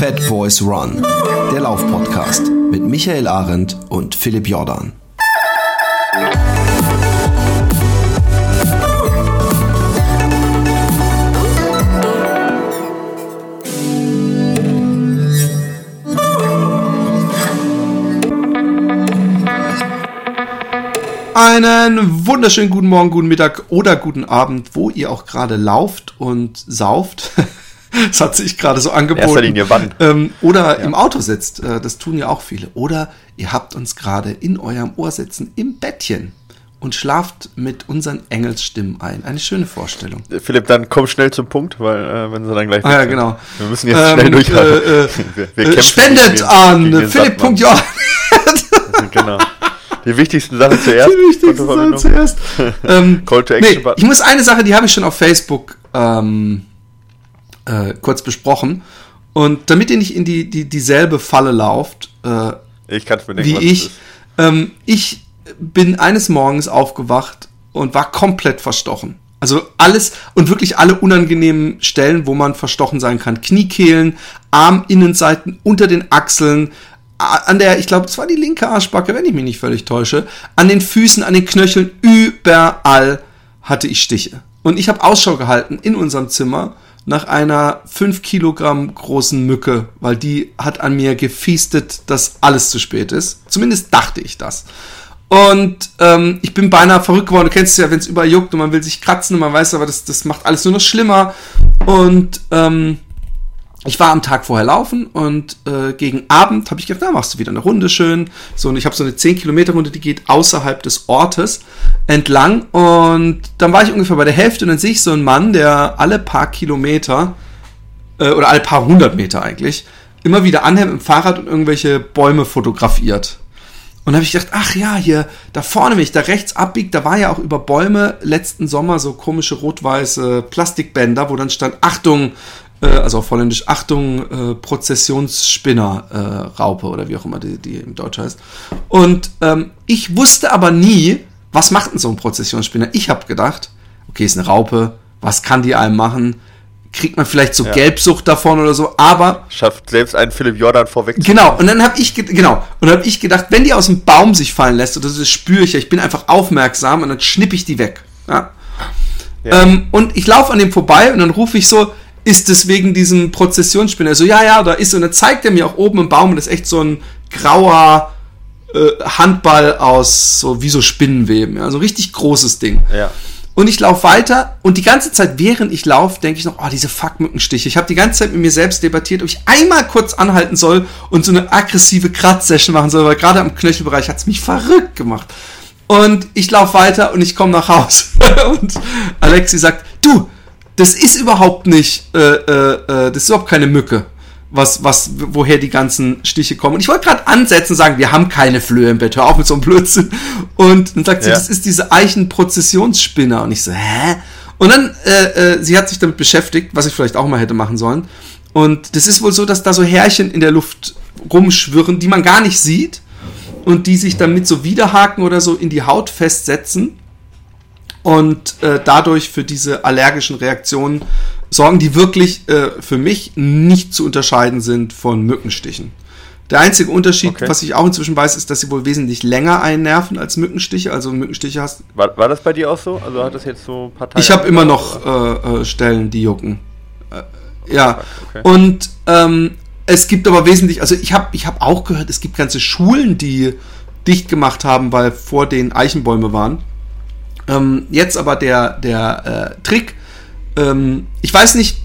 Fat Boys Run, der Laufpodcast mit Michael Arendt und Philipp Jordan. Einen wunderschönen guten Morgen, guten Mittag oder guten Abend, wo ihr auch gerade lauft und sauft. Das hat sich gerade so angeboten. Erster Linie wann? Ähm, oder ja. im Auto sitzt. Äh, das tun ja auch viele. Oder ihr habt uns gerade in eurem Ohr sitzen, im Bettchen und schlaft mit unseren Engelsstimmen ein. Eine schöne Vorstellung. Philipp, dann komm schnell zum Punkt, weil äh, wenn sie dann gleich. Ah, ja, genau. Wir müssen jetzt ähm, schnell durchhalten. Äh, äh, wir, wir äh, spendet an Philipp.j. genau. Die wichtigsten Sachen zuerst. Die wichtigsten Sachen zuerst. ähm, Call to Action nee, Ich muss eine Sache, die habe ich schon auf Facebook ähm, äh, kurz besprochen. Und damit ihr nicht in die, die dieselbe Falle lauft, äh, ich kann's mir denken, wie ich, ähm, ich bin eines Morgens aufgewacht und war komplett verstochen. Also alles und wirklich alle unangenehmen Stellen, wo man verstochen sein kann. Kniekehlen, Arminnenseiten, unter den Achseln, an der, ich glaube, es war die linke Arschbacke, wenn ich mich nicht völlig täusche, an den Füßen, an den Knöcheln, überall hatte ich Stiche. Und ich habe Ausschau gehalten in unserem Zimmer nach einer 5 Kilogramm großen Mücke, weil die hat an mir gefiestet, dass alles zu spät ist. Zumindest dachte ich das. Und ähm, ich bin beinahe verrückt geworden. Du kennst es ja, wenn es überall juckt und man will sich kratzen und man weiß aber, das, das macht alles nur noch schlimmer. Und ähm, ich war am Tag vorher laufen und äh, gegen Abend habe ich gedacht, na, machst du wieder eine Runde schön. So, und ich habe so eine 10 Kilometer Runde, die geht außerhalb des Ortes entlang. Und dann war ich ungefähr bei der Hälfte und dann sehe ich so einen Mann, der alle paar Kilometer äh, oder alle paar hundert Meter eigentlich immer wieder anhält dem Fahrrad und irgendwelche Bäume fotografiert. Und habe ich gedacht, ach ja, hier da vorne, wenn ich da rechts abbiegt, da war ja auch über Bäume letzten Sommer so komische rot-weiße Plastikbänder, wo dann stand, Achtung, äh, also auf Holländisch, Achtung, äh, Prozessionsspinner, äh, Raupe oder wie auch immer die, die im Deutsch heißt. Und ähm, ich wusste aber nie, was macht denn so ein Prozessionsspinner? Ich habe gedacht, okay, ist eine Raupe, was kann die einem machen? Kriegt man vielleicht so ja. Gelbsucht davon oder so, aber schafft selbst einen Philipp Jordan vorweg. Genau, und dann habe ich genau, und habe ich gedacht, wenn die aus dem Baum sich fallen lässt, oder das spüre ich ja, ich bin einfach aufmerksam und dann schnipp ich die weg. Ja? ja. Ähm, und ich laufe an dem vorbei und dann rufe ich so, ist es wegen diesem Prozessionsspinner? So, ja, ja, da ist. Und dann zeigt er mir auch oben im Baum, das ist echt so ein grauer äh, Handball aus so wie so Spinnenweben. Ja, so ein richtig großes Ding. Ja. Und ich laufe weiter und die ganze Zeit, während ich laufe, denke ich noch, oh, diese Fuckmückenstiche. Ich habe die ganze Zeit mit mir selbst debattiert, ob ich einmal kurz anhalten soll und so eine aggressive Kratzsession machen soll, weil gerade am Knöchelbereich hat es mich verrückt gemacht. Und ich laufe weiter und ich komme nach Hause. und Alexi sagt, du, das ist überhaupt nicht, äh, äh, äh, das ist überhaupt keine Mücke, was, was, woher die ganzen Stiche kommen. Und ich wollte gerade ansetzen und sagen, wir haben keine Flöhe im Bett, hör auf mit so einem Blödsinn. Und dann sagt sie, ja. das ist diese Eichenprozessionsspinner. Und ich so, hä? Und dann, äh, äh, sie hat sich damit beschäftigt, was ich vielleicht auch mal hätte machen sollen. Und das ist wohl so, dass da so Härchen in der Luft rumschwirren, die man gar nicht sieht und die sich dann mit so Widerhaken oder so in die Haut festsetzen und äh, dadurch für diese allergischen Reaktionen sorgen, die wirklich äh, für mich nicht zu unterscheiden sind von Mückenstichen. Der einzige Unterschied, okay. was ich auch inzwischen weiß, ist, dass sie wohl wesentlich länger einnerven als Mückenstiche. Also Mückenstiche hast. War, war das bei dir auch so? Also hat das jetzt so Parteien? Ich habe immer noch äh, äh, Stellen, die jucken. Äh, ja. Okay. Und ähm, es gibt aber wesentlich, also ich habe ich hab auch gehört, es gibt ganze Schulen, die dicht gemacht haben, weil vor den Eichenbäume waren. Ähm, jetzt aber der, der äh, Trick. Ähm, ich weiß nicht,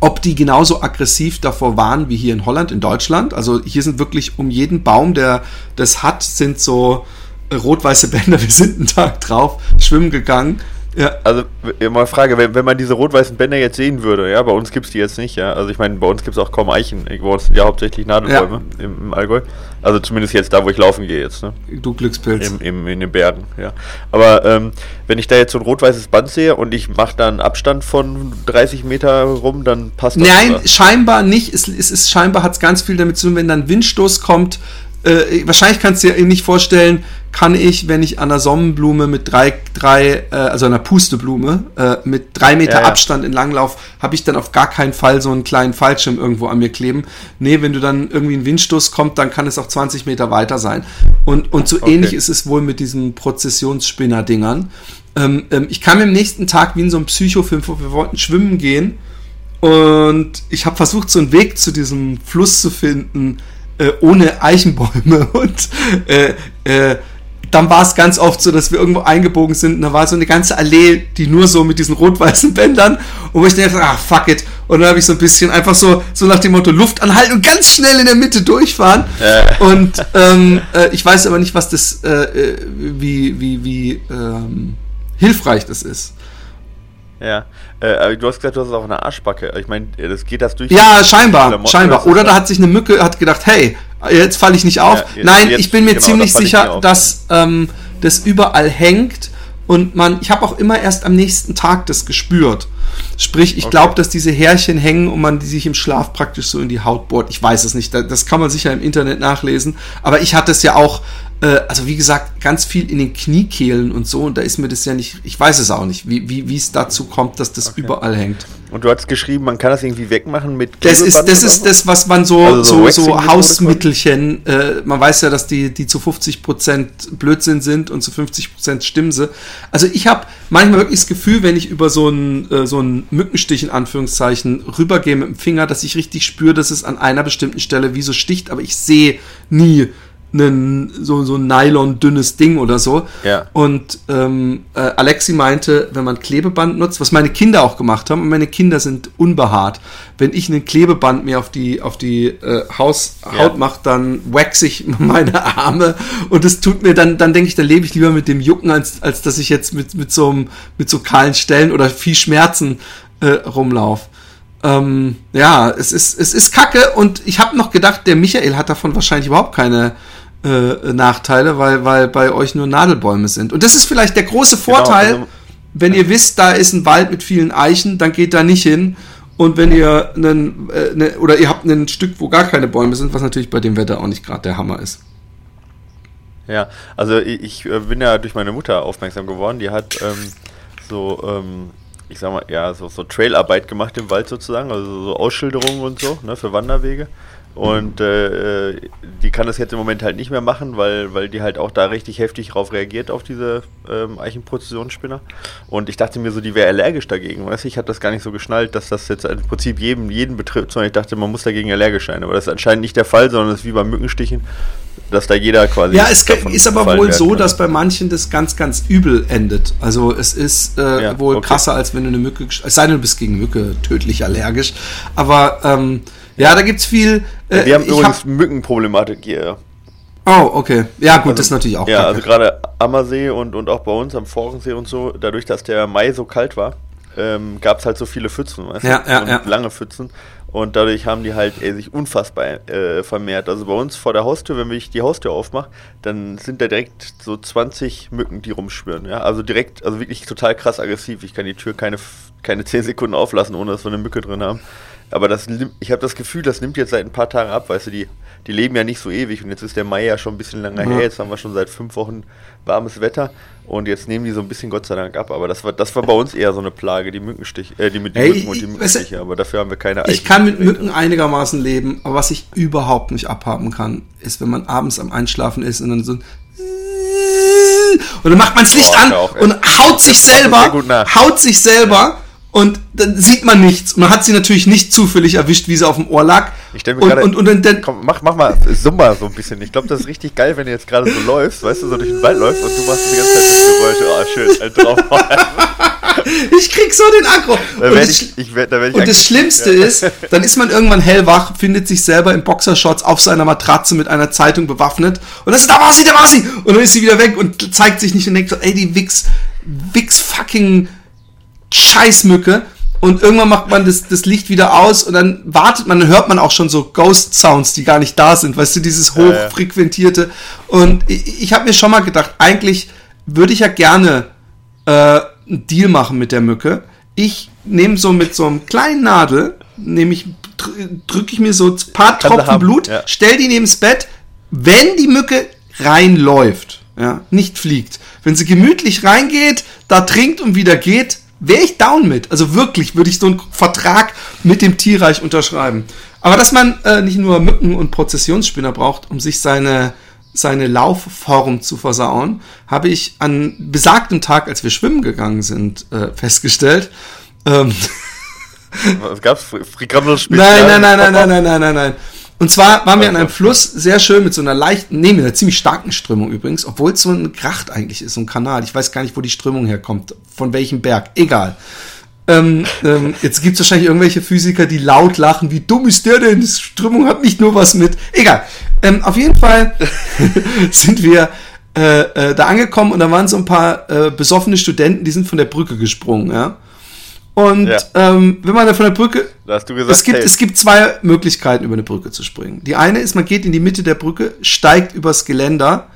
ob die genauso aggressiv davor waren wie hier in Holland, in Deutschland. Also hier sind wirklich um jeden Baum, der das hat, sind so äh, rot-weiße Bänder. Wir sind einen Tag drauf, schwimmen gegangen. Ja. Also, mal Frage, wenn, wenn man diese rot-weißen Bänder jetzt sehen würde, ja, bei uns gibt es die jetzt nicht, ja. Also ich meine, bei uns gibt es auch kaum Eichen. Bei uns sind ja hauptsächlich Nadelbäume ja. im, im, Allgäu. Also zumindest jetzt da, wo ich laufen gehe jetzt, ne? Du Glückspilz. Im, im, in den Bergen, ja. Aber ähm, wenn ich da jetzt so ein rot-weißes Band sehe und ich mache da einen Abstand von 30 Meter rum, dann passt das. Nein, oder? scheinbar nicht. Es, es ist scheinbar hat es ganz viel damit zu tun, wenn dann Windstoß kommt, äh, wahrscheinlich kannst du dir nicht vorstellen, kann ich, wenn ich an einer Sonnenblume mit drei, drei äh, also einer Pusteblume, äh, mit drei Meter ja, ja. Abstand in Langlauf, habe ich dann auf gar keinen Fall so einen kleinen Fallschirm irgendwo an mir kleben. Nee, wenn du dann irgendwie ein Windstoß kommt, dann kann es auch 20 Meter weiter sein. Und, und so okay. ähnlich ist es wohl mit diesen Prozessionsspinner-Dingern. Ähm, ähm, ich kam am nächsten Tag wie in so einem Psychofilm vor, wir wollten schwimmen gehen und ich habe versucht, so einen Weg zu diesem Fluss zu finden, äh, ohne Eichenbäume und äh, äh, dann war es ganz oft so, dass wir irgendwo eingebogen sind und da war so eine ganze Allee, die nur so mit diesen rot-weißen Bändern und wo ich dachte, ah, fuck it. Und dann habe ich so ein bisschen einfach so, so nach dem Motto Luft anhalten und ganz schnell in der Mitte durchfahren. Äh. Und ähm, äh, ich weiß aber nicht, was das, äh, äh wie, wie, wie ähm, hilfreich das ist. Ja, äh, du hast gesagt, du hast es auf einer Arschbacke. Ich meine, das geht das durch. Ja, scheinbar, scheinbar. Oder da hat sich eine Mücke, hat gedacht, hey, jetzt falle ich nicht auf. Ja, jetzt, Nein, jetzt, ich bin mir genau, ziemlich sicher, dass ähm, das überall hängt und man, ich habe auch immer erst am nächsten Tag das gespürt. Sprich, ich okay. glaube, dass diese Härchen hängen und man die sich im Schlaf praktisch so in die Haut bohrt. Ich weiß es nicht, das kann man sicher im Internet nachlesen. Aber ich hatte es ja auch äh, also wie gesagt, ganz viel in den Kniekehlen und so, und da ist mir das ja nicht, ich weiß es auch nicht, wie, wie, wie es dazu kommt, dass das okay. überall hängt. Und du hast geschrieben, man kann das irgendwie wegmachen mit Das ist, das ist das, was man so, also so, so, so Hausmittelchen, äh, man weiß ja, dass die, die zu 50% Blödsinn sind und zu 50% stimmen sie. Also ich habe manchmal wirklich das Gefühl, wenn ich über so einen äh, so einen Mückenstich in Anführungszeichen rübergehe mit dem Finger, dass ich richtig spüre, dass es an einer bestimmten Stelle wie so sticht, aber ich sehe nie, einen, so, so ein Nylon-dünnes Ding oder so. Ja. Und ähm, äh, Alexi meinte, wenn man Klebeband nutzt, was meine Kinder auch gemacht haben, und meine Kinder sind unbehaart. Wenn ich ein Klebeband mir auf die, auf die äh, Haus, ja. Haut mache, dann wax ich meine Arme und das tut mir dann, dann denke ich, dann lebe ich lieber mit dem Jucken, als, als dass ich jetzt mit, mit, so, einem, mit so kahlen Stellen oder viel Schmerzen äh, rumlaufe. Ähm, ja, es ist, es ist kacke und ich habe noch gedacht, der Michael hat davon wahrscheinlich überhaupt keine äh, Nachteile, weil, weil bei euch nur Nadelbäume sind. Und das ist vielleicht der große genau, Vorteil, genau, also, wenn ihr wisst, da ist ein Wald mit vielen Eichen, dann geht da nicht hin. Und wenn ihr einen, äh, ne, oder ihr habt ein Stück, wo gar keine Bäume sind, was natürlich bei dem Wetter auch nicht gerade der Hammer ist. Ja, also ich, ich, äh, bin ja durch meine Mutter aufmerksam geworden. Die hat ähm, so, ähm, ich sag mal, ja, so, so Trailarbeit gemacht im Wald sozusagen, also so Ausschilderungen und so, ne, für Wanderwege. Und äh, die kann das jetzt im Moment halt nicht mehr machen, weil, weil die halt auch da richtig heftig drauf reagiert auf diese ähm, Eichenprozessionsspinner. Und ich dachte mir so, die wäre allergisch dagegen. Weißt ich habe das gar nicht so geschnallt, dass das jetzt im Prinzip jeden, jeden betrifft, sondern ich dachte, man muss dagegen allergisch sein. Aber das ist anscheinend nicht der Fall, sondern es ist wie beim Mückenstichen, dass da jeder quasi. Ja, es ist aber wohl so, dass bei manchen das ganz, ganz übel endet. Also es ist äh, ja, wohl okay. krasser, als wenn du eine Mücke, es sei denn, du bist gegen Mücke tödlich allergisch. Aber ähm, ja, da gibt's viel. Äh, wir haben übrigens hab... Mückenproblematik hier. Oh, okay. Ja, gut, also, das ist natürlich auch. Ja, also gerade Ammersee und, und auch bei uns am Forensee und so, dadurch, dass der Mai so kalt war, ähm, gab es halt so viele Pfützen, weißt ja, du? Ja, und ja. lange Pfützen. Und dadurch haben die halt ey, sich unfassbar äh, vermehrt. Also bei uns vor der Haustür, wenn ich die Haustür aufmache, dann sind da direkt so 20 Mücken, die rumschwirren. Ja? Also direkt, also wirklich total krass aggressiv. Ich kann die Tür keine, keine 10 Sekunden auflassen, ohne dass wir eine Mücke drin haben. Aber das, ich habe das Gefühl, das nimmt jetzt seit ein paar Tagen ab, weißt du, die, die leben ja nicht so ewig und jetzt ist der Mai ja schon ein bisschen länger mhm. her, jetzt haben wir schon seit fünf Wochen warmes Wetter und jetzt nehmen die so ein bisschen Gott sei Dank ab. Aber das war, das war bei uns eher so eine Plage, die Mückenstiche, äh, die mit den Mücken und die Mückenstiche, aber dafür haben wir keine Ich kann mit Mücken einigermaßen leben, aber was ich überhaupt nicht abhaben kann, ist, wenn man abends am Einschlafen ist und dann so und dann macht man das Licht an auch, und haut sich selber, haut sich selber. Ja und dann sieht man nichts. Man hat sie natürlich nicht zufällig erwischt, wie sie auf dem Ohr lag. Ich stelle mir gerade. Und, und, und, dann, komm, mach, mach mal, summ mal so ein bisschen. Ich glaube, das ist richtig geil, wenn du jetzt gerade so läufst, weißt du, so durch den Wald läufst und du machst die ganze Zeit diese Geräusche. Oh, schön, halt drauf. ich krieg so den Aggro. Da und, ich, ich, werd, da werd und das Schlimmste ja. ist, dann ist man irgendwann hellwach, findet sich selber in Boxershorts auf seiner Matratze mit einer Zeitung bewaffnet und dann ist, da war sie, da war sie! Und dann ist sie wieder weg und zeigt sich nicht und denkt so, ey, die Wix, Wix fucking Scheißmücke. Und irgendwann macht man das, das Licht wieder aus und dann wartet man, dann hört man auch schon so Ghost Sounds, die gar nicht da sind, weißt du, dieses hochfrequentierte. Und ich, ich habe mir schon mal gedacht, eigentlich würde ich ja gerne äh, einen Deal machen mit der Mücke. Ich nehme so mit so einem kleinen Nadel, nehme ich, drücke ich mir so ein paar Tropfen Blut, ja. stell die neben das Bett, wenn die Mücke reinläuft, ja, nicht fliegt, wenn sie gemütlich reingeht, da trinkt und wieder geht, wäre ich down mit. Also wirklich würde ich so einen Vertrag mit dem Tierreich unterschreiben. Aber dass man äh, nicht nur Mücken und Prozessionsspinner braucht, um sich seine, seine Laufform zu versauen, habe ich an besagtem Tag, als wir schwimmen gegangen sind, äh, festgestellt. Ähm, Was gab's? Frikandel Nein, nein, nein, nein, nein, nein, nein, nein, nein. Und zwar waren wir an einem Fluss, sehr schön, mit so einer leichten, nee, mit einer ziemlich starken Strömung übrigens, obwohl es so ein Gracht eigentlich ist, so ein Kanal. Ich weiß gar nicht, wo die Strömung herkommt, von welchem Berg, egal. Ähm, ähm, jetzt gibt es wahrscheinlich irgendwelche Physiker, die laut lachen, wie dumm ist der denn? Strömung hat nicht nur was mit. Egal. Ähm, auf jeden Fall sind wir äh, äh, da angekommen und da waren so ein paar äh, besoffene Studenten, die sind von der Brücke gesprungen, ja. Und ja. ähm, wenn man da von der Brücke. Da hast du gesagt, es, gibt, hey. es gibt zwei Möglichkeiten, über eine Brücke zu springen. Die eine ist, man geht in die Mitte der Brücke, steigt übers Geländer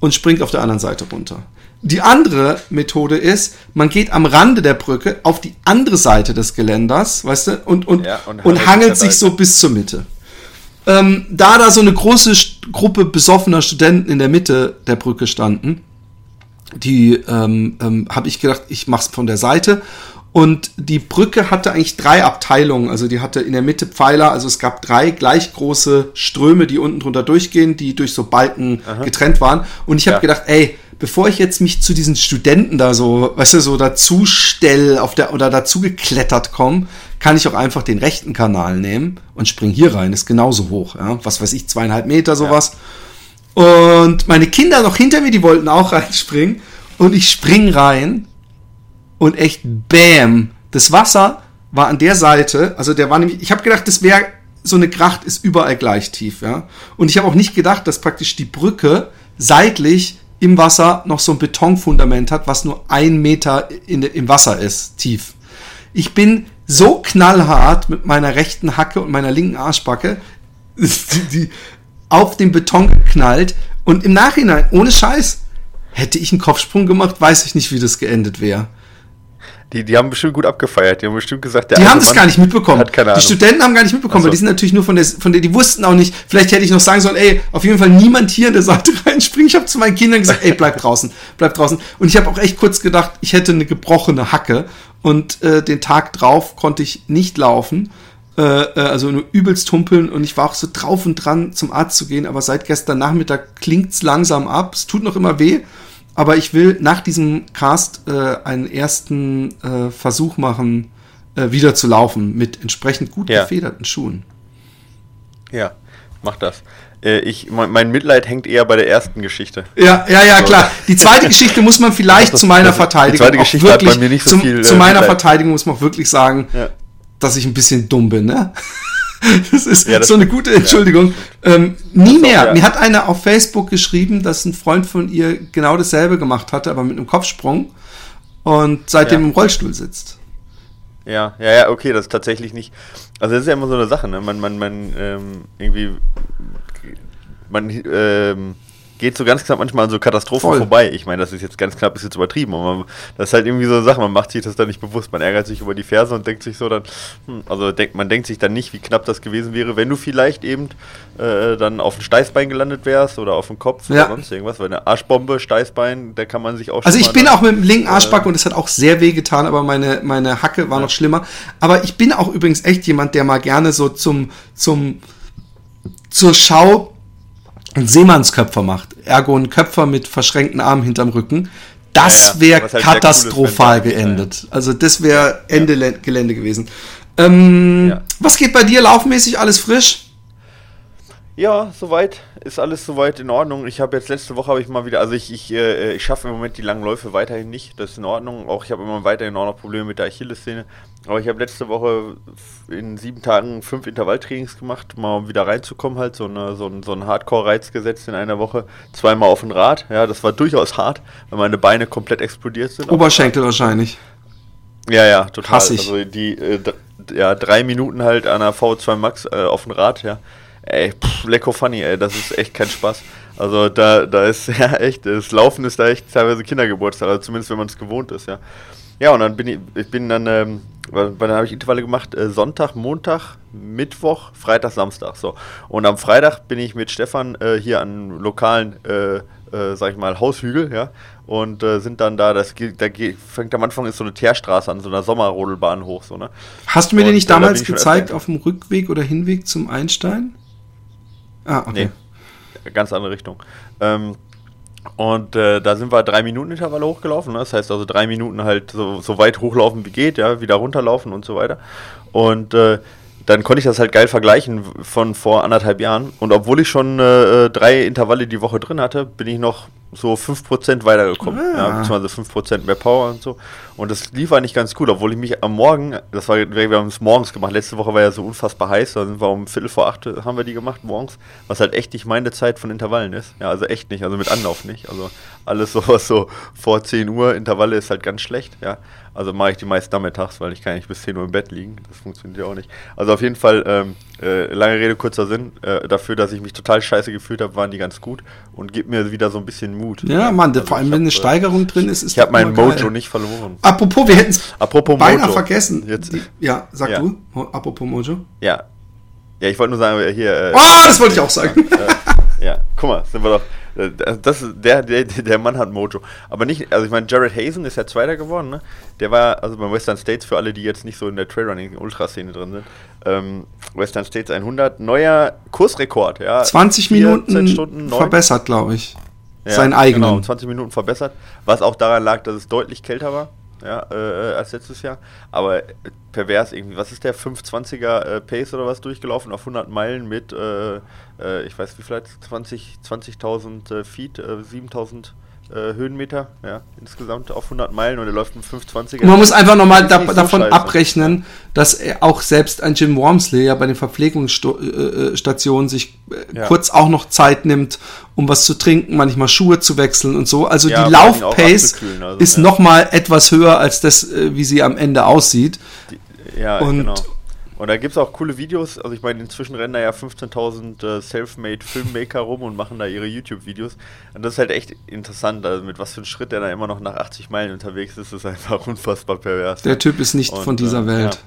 und springt auf der anderen Seite runter. Die andere Methode ist, man geht am Rande der Brücke auf die andere Seite des Geländers, weißt du, und, und, ja, und, und hangelt sich so bis zur Mitte. Ähm, da da so eine große Gruppe besoffener Studenten in der Mitte der Brücke standen, die ähm, ähm, habe ich gedacht, ich mach's von der Seite und die Brücke hatte eigentlich drei Abteilungen. Also die hatte in der Mitte Pfeiler. Also es gab drei gleich große Ströme, die unten drunter durchgehen, die durch so Balken Aha. getrennt waren. Und ich habe ja. gedacht, ey, bevor ich jetzt mich zu diesen Studenten da so, weißt du, so dazu stell auf der oder dazu geklettert komme, kann ich auch einfach den rechten Kanal nehmen und spring hier rein. Ist genauso hoch. Ja? Was weiß ich, zweieinhalb Meter sowas. Ja. Und meine Kinder noch hinter mir, die wollten auch reinspringen. Und ich spring rein und echt Bäm. Das Wasser war an der Seite, also der war nämlich, ich habe gedacht, das wäre so eine Gracht ist überall gleich tief, ja. Und ich habe auch nicht gedacht, dass praktisch die Brücke seitlich im Wasser noch so ein Betonfundament hat, was nur ein Meter in, im Wasser ist, tief. Ich bin so knallhart mit meiner rechten Hacke und meiner linken Arschbacke die, die auf den Beton geknallt und im Nachhinein, ohne Scheiß, hätte ich einen Kopfsprung gemacht, weiß ich nicht, wie das geendet wäre. Die, die haben bestimmt gut abgefeiert. Die haben bestimmt gesagt, der Die haben das Mann gar nicht mitbekommen. Hat keine Ahnung. Die Studenten haben gar nicht mitbekommen, so. weil die sind natürlich nur von der, von der, die wussten auch nicht, vielleicht hätte ich noch sagen sollen, ey, auf jeden Fall niemand hier in der Seite reinspringen. Ich habe zu meinen Kindern gesagt, ey, bleib draußen, bleib draußen. Und ich habe auch echt kurz gedacht, ich hätte eine gebrochene Hacke. Und äh, den Tag drauf konnte ich nicht laufen. Äh, äh, also nur übelst humpeln und ich war auch so drauf und dran, zum Arzt zu gehen, aber seit gestern Nachmittag klingt's langsam ab. Es tut noch immer weh, aber ich will nach diesem Cast äh, einen ersten äh, Versuch machen, äh, wieder zu laufen mit entsprechend gut ja. gefederten Schuhen. Ja, mach das. Äh, ich, mein Mitleid hängt eher bei der ersten Geschichte. Ja, ja, ja, klar. Die zweite Geschichte muss man vielleicht zu meiner Verteidigung. Die zweite Geschichte wirklich, hat bei mir nicht so zum, viel. Zu meiner Mitleid. Verteidigung muss man auch wirklich sagen, ja. dass ich ein bisschen dumm bin, ne? das ist ja, das so eine gute Entschuldigung. Ja. Ähm, nie mehr. Ja. Mir hat einer auf Facebook geschrieben, dass ein Freund von ihr genau dasselbe gemacht hatte, aber mit einem Kopfsprung und seitdem im Rollstuhl sitzt. Ja, ja, ja, okay, das ist tatsächlich nicht. Also das ist ja immer so eine Sache, ne? Man, man, man ähm, irgendwie man ähm, geht so ganz knapp manchmal an so Katastrophen Voll. vorbei. Ich meine, das ist jetzt ganz knapp, ist jetzt übertrieben, aber das ist halt irgendwie so eine Sache, man macht sich das dann nicht bewusst. Man ärgert sich über die Ferse und denkt sich so dann, hm, also denk, man denkt sich dann nicht, wie knapp das gewesen wäre, wenn du vielleicht eben äh, dann auf ein Steißbein gelandet wärst oder auf den Kopf ja. oder sonst irgendwas, weil eine Arschbombe, Steißbein, da kann man sich auch Also ich bin auch mit dem linken Arschback äh, und es hat auch sehr weh getan, aber meine, meine Hacke war ja. noch schlimmer. Aber ich bin auch übrigens echt jemand, der mal gerne so zum, zum, zur Schau Seemannsköpfer macht, ergo einen Köpfer mit verschränkten Armen hinterm Rücken, das ja, ja. wäre halt katastrophal cool geendet. Ja. Also das wäre Ende Gelände gewesen. Ähm, was geht bei dir laufmäßig? Alles frisch? Ja, soweit ist alles soweit in Ordnung. Ich habe jetzt letzte Woche habe ich mal wieder, also ich, ich, äh, ich schaffe im Moment die langen Läufe weiterhin nicht. Das ist in Ordnung. Auch ich habe immer weiterhin auch noch Probleme mit der Achillessehne. Aber ich habe letzte Woche in sieben Tagen fünf Intervalltrainings gemacht, mal um wieder reinzukommen, halt so, eine, so ein, so ein Hardcore-Reiz gesetzt in einer Woche. Zweimal auf dem Rad. Ja, das war durchaus hart, weil meine Beine komplett explodiert sind. Oberschenkel wahrscheinlich. Ja, ja, total. Hass ich. Also die äh, ja, drei Minuten halt an der V2 Max äh, auf dem Rad, ja ey, pff, lecko funny, ey, das ist echt kein Spaß. Also da, da ist ja echt, das Laufen ist da echt teilweise Kindergeburtstag, also zumindest wenn man es gewohnt ist, ja. Ja, und dann bin ich, ich bin dann, ähm, dann habe ich Intervalle gemacht, äh, Sonntag, Montag, Mittwoch, Freitag, Samstag. So. Und am Freitag bin ich mit Stefan äh, hier an lokalen, äh, äh, sag ich mal, Haushügel, ja, und äh, sind dann da, das da fängt am Anfang ist so eine Teerstraße an, so einer Sommerrodelbahn hoch, so, ne? Hast du mir und, den nicht damals da gezeigt auf dem Rückweg oder Hinweg zum Einstein? Ah, okay. Nee, ganz andere Richtung. Ähm, und äh, da sind wir drei Minuten Intervalle hochgelaufen. Ne? Das heißt also drei Minuten halt so, so, weit hochlaufen wie geht, ja, wieder runterlaufen und so weiter. Und äh, dann konnte ich das halt geil vergleichen von vor anderthalb Jahren. Und obwohl ich schon äh, drei Intervalle die Woche drin hatte, bin ich noch so 5% weitergekommen. Ah. Ja, beziehungsweise 5% mehr Power und so. Und das lief eigentlich ganz gut, obwohl ich mich am Morgen, das war, wir haben es morgens gemacht, letzte Woche war ja so unfassbar heiß, da sind wir um Viertel vor acht, haben wir die gemacht morgens, was halt echt nicht meine Zeit von Intervallen ist. Ja, also echt nicht, also mit Anlauf nicht. Also alles sowas so vor 10 Uhr, Intervalle ist halt ganz schlecht, ja. Also mache ich die meist nachmittags, weil ich kann nicht bis 10 Uhr im Bett liegen. Das funktioniert ja auch nicht. Also auf jeden Fall, ähm, äh, lange Rede, kurzer Sinn. Äh, dafür, dass ich mich total scheiße gefühlt habe, waren die ganz gut und gibt mir wieder so ein bisschen Mut. Ja, Mann, also vor allem, wenn eine äh, Steigerung drin ist, ist Ich habe meinen Mojo geil. nicht verloren. Apropos, wir hätten es beinahe Mojo. vergessen. Jetzt. Die, ja, sag ja. du. Apropos Mojo. Ja. Ja, ich wollte nur sagen, hier. Äh, oh, das wollte ich auch sagen. Äh, ja, guck mal, sind wir doch. Äh, das der, der, der Mann hat Mojo. Aber nicht, also ich meine, Jared Hazen ist ja Zweiter geworden, ne? Der war, also beim Western States, für alle, die jetzt nicht so in der Trailrunning-Ultraszene drin sind, ähm, Western States 100, neuer Kursrekord, ja. 20 Minuten Stunden, verbessert, glaube ich. Ja, Sein eigenen. Genau, 20 Minuten verbessert, was auch daran lag, dass es deutlich kälter war ja, äh, als letztes Jahr. Aber äh, pervers irgendwie. Was ist der 520er äh, Pace oder was durchgelaufen auf 100 Meilen mit, äh, äh ich weiß wie vielleicht 20.000 20 äh, Feet, 7.000 äh, Höhenmeter, ja, insgesamt auf 100 Meilen und er läuft mit 520. Man muss einfach nochmal da, davon scheiße. abrechnen, dass auch selbst ein Jim Wormsley ja bei den Verpflegungsstationen äh, sich äh, ja. kurz auch noch Zeit nimmt, um was zu trinken, manchmal Schuhe zu wechseln und so. Also ja, die Laufpace also, ist ja. nochmal etwas höher als das, äh, wie sie am Ende aussieht. Die, ja, und genau und da gibt es auch coole Videos. Also ich meine, inzwischen rennen da ja 15.000 äh, Self-Made Filmmaker rum und machen da ihre YouTube-Videos. Und das ist halt echt interessant, also mit was für einem Schritt der da immer noch nach 80 Meilen unterwegs ist, ist einfach unfassbar pervers. Der Typ ist nicht und, von dieser äh, Welt. Ja.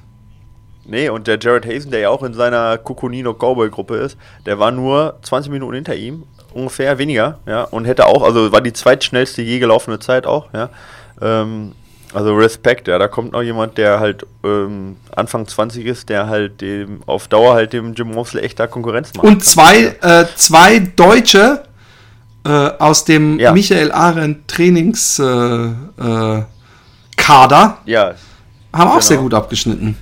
Nee, und der Jared Hazen, der ja auch in seiner Kukunino Cowboy Gruppe ist, der war nur 20 Minuten hinter ihm, ungefähr weniger, ja, und hätte auch, also war die zweitschnellste je gelaufene Zeit auch, ja. Ähm, also Respekt, ja, da kommt noch jemand, der halt ähm, Anfang 20 ist, der halt dem auf Dauer halt dem Jim Mosley echter Konkurrenz macht. Und zwei, äh, zwei Deutsche äh, aus dem ja. Michael Arendt Trainingskader äh, äh, ja, haben auch genau. sehr gut abgeschnitten.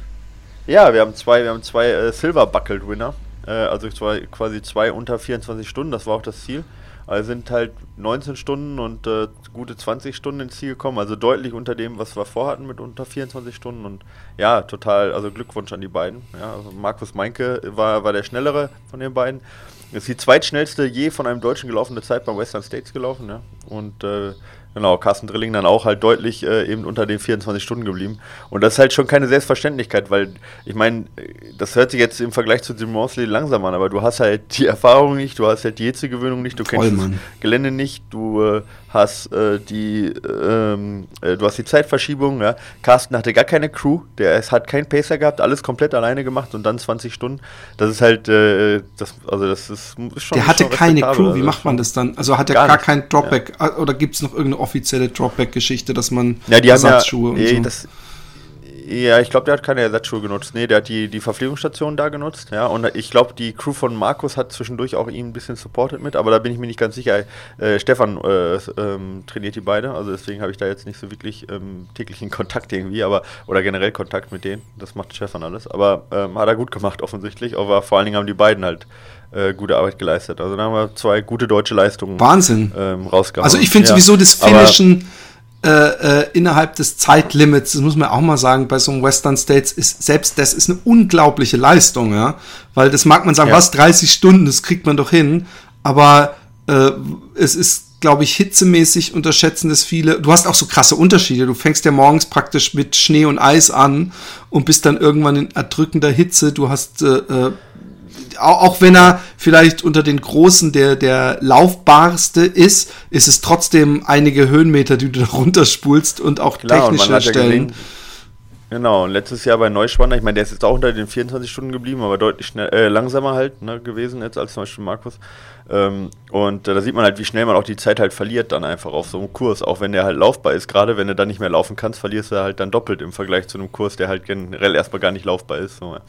Ja, wir haben zwei, wir haben zwei äh, Silver Buckled Winner, äh, also zwei, quasi zwei unter 24 Stunden, das war auch das Ziel. Also sind halt 19 Stunden und äh, gute 20 Stunden ins Ziel gekommen, also deutlich unter dem, was wir vorhatten mit unter 24 Stunden und ja, total, also Glückwunsch an die beiden. Ja, also Markus Meinke war, war der schnellere von den beiden. Ist die zweitschnellste je von einem Deutschen gelaufene Zeit beim Western States gelaufen, ja. Und äh, Genau, Carsten Drilling dann auch halt deutlich äh, eben unter den 24 Stunden geblieben. Und das ist halt schon keine Selbstverständlichkeit, weil ich meine, das hört sich jetzt im Vergleich zu Jim Mosley langsam an, aber du hast halt die Erfahrung nicht, du hast halt die Hitzegewöhnung nicht, du Voll, kennst Mann. das Gelände nicht, du äh, hast äh, die, ähm, äh, du hast die Zeitverschiebung. Ja. Carsten hatte gar keine Crew, der es hat keinen Pacer gehabt, alles komplett alleine gemacht und dann 20 Stunden. Das ist halt, äh, das, also das ist, ist schon. Der hatte schon keine Crew. Wie also macht man das dann? Also hat er gar, gar kein Dropback ja. oder gibt es noch irgendeine offizielle Dropback-Geschichte, dass man ja, die Ersatzschuhe haben ja, und so? Das, ja, ich glaube, der hat keine Ersatzschuhe genutzt. Nee, der hat die, die Verpflegungsstation da genutzt. Ja, und ich glaube, die Crew von Markus hat zwischendurch auch ihn ein bisschen supportet mit, aber da bin ich mir nicht ganz sicher. Äh, Stefan äh, ähm, trainiert die beide, also deswegen habe ich da jetzt nicht so wirklich ähm, täglichen Kontakt irgendwie, aber oder generell Kontakt mit denen. Das macht Stefan alles. Aber ähm, hat er gut gemacht offensichtlich. Aber vor allen Dingen haben die beiden halt äh, gute Arbeit geleistet. Also da haben wir zwei gute deutsche Leistungen Wahnsinn. Ähm, rausgehauen. Also ich finde ja. sowieso das Finishen äh, äh, innerhalb des Zeitlimits, das muss man auch mal sagen, bei so einem Western States ist selbst das ist eine unglaubliche Leistung, ja. Weil das mag man sagen, ja. was, 30 Stunden, das kriegt man doch hin. Aber äh, es ist, glaube ich, hitzemäßig unterschätzen das viele. Du hast auch so krasse Unterschiede. Du fängst ja morgens praktisch mit Schnee und Eis an und bist dann irgendwann in erdrückender Hitze. Du hast äh, äh auch wenn er vielleicht unter den Großen der, der laufbarste ist, ist es trotzdem einige Höhenmeter, die du da runterspulst und auch Klar, technische und Stellen. Ja Genau, und letztes Jahr bei Neuschwander, ich meine, der ist jetzt auch unter den 24 Stunden geblieben, aber deutlich schnell, äh, langsamer halt ne, gewesen jetzt als zum Beispiel Markus. Ähm, und äh, da sieht man halt, wie schnell man auch die Zeit halt verliert dann einfach auf so einem Kurs, auch wenn der halt laufbar ist. Gerade wenn du dann nicht mehr laufen kannst, verlierst du halt dann doppelt im Vergleich zu einem Kurs, der halt generell erstmal gar nicht laufbar ist. So, ja.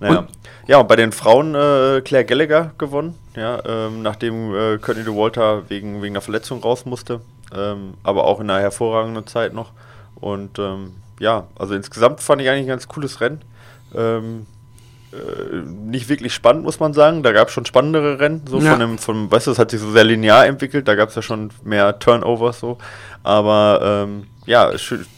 Naja. Und? Ja, und bei den Frauen äh, Claire Gallagher gewonnen, ja, ähm, nachdem äh, Courtney de Walter wegen, wegen einer Verletzung raus musste, ähm, aber auch in einer hervorragenden Zeit noch. Und ähm, ja, also insgesamt fand ich eigentlich ein ganz cooles Rennen. Ähm, äh, nicht wirklich spannend, muss man sagen. Da gab es schon spannendere Rennen, so ja. von dem, von, weißt du, es hat sich so sehr linear entwickelt, da gab es ja schon mehr Turnovers so. Aber ähm, ja,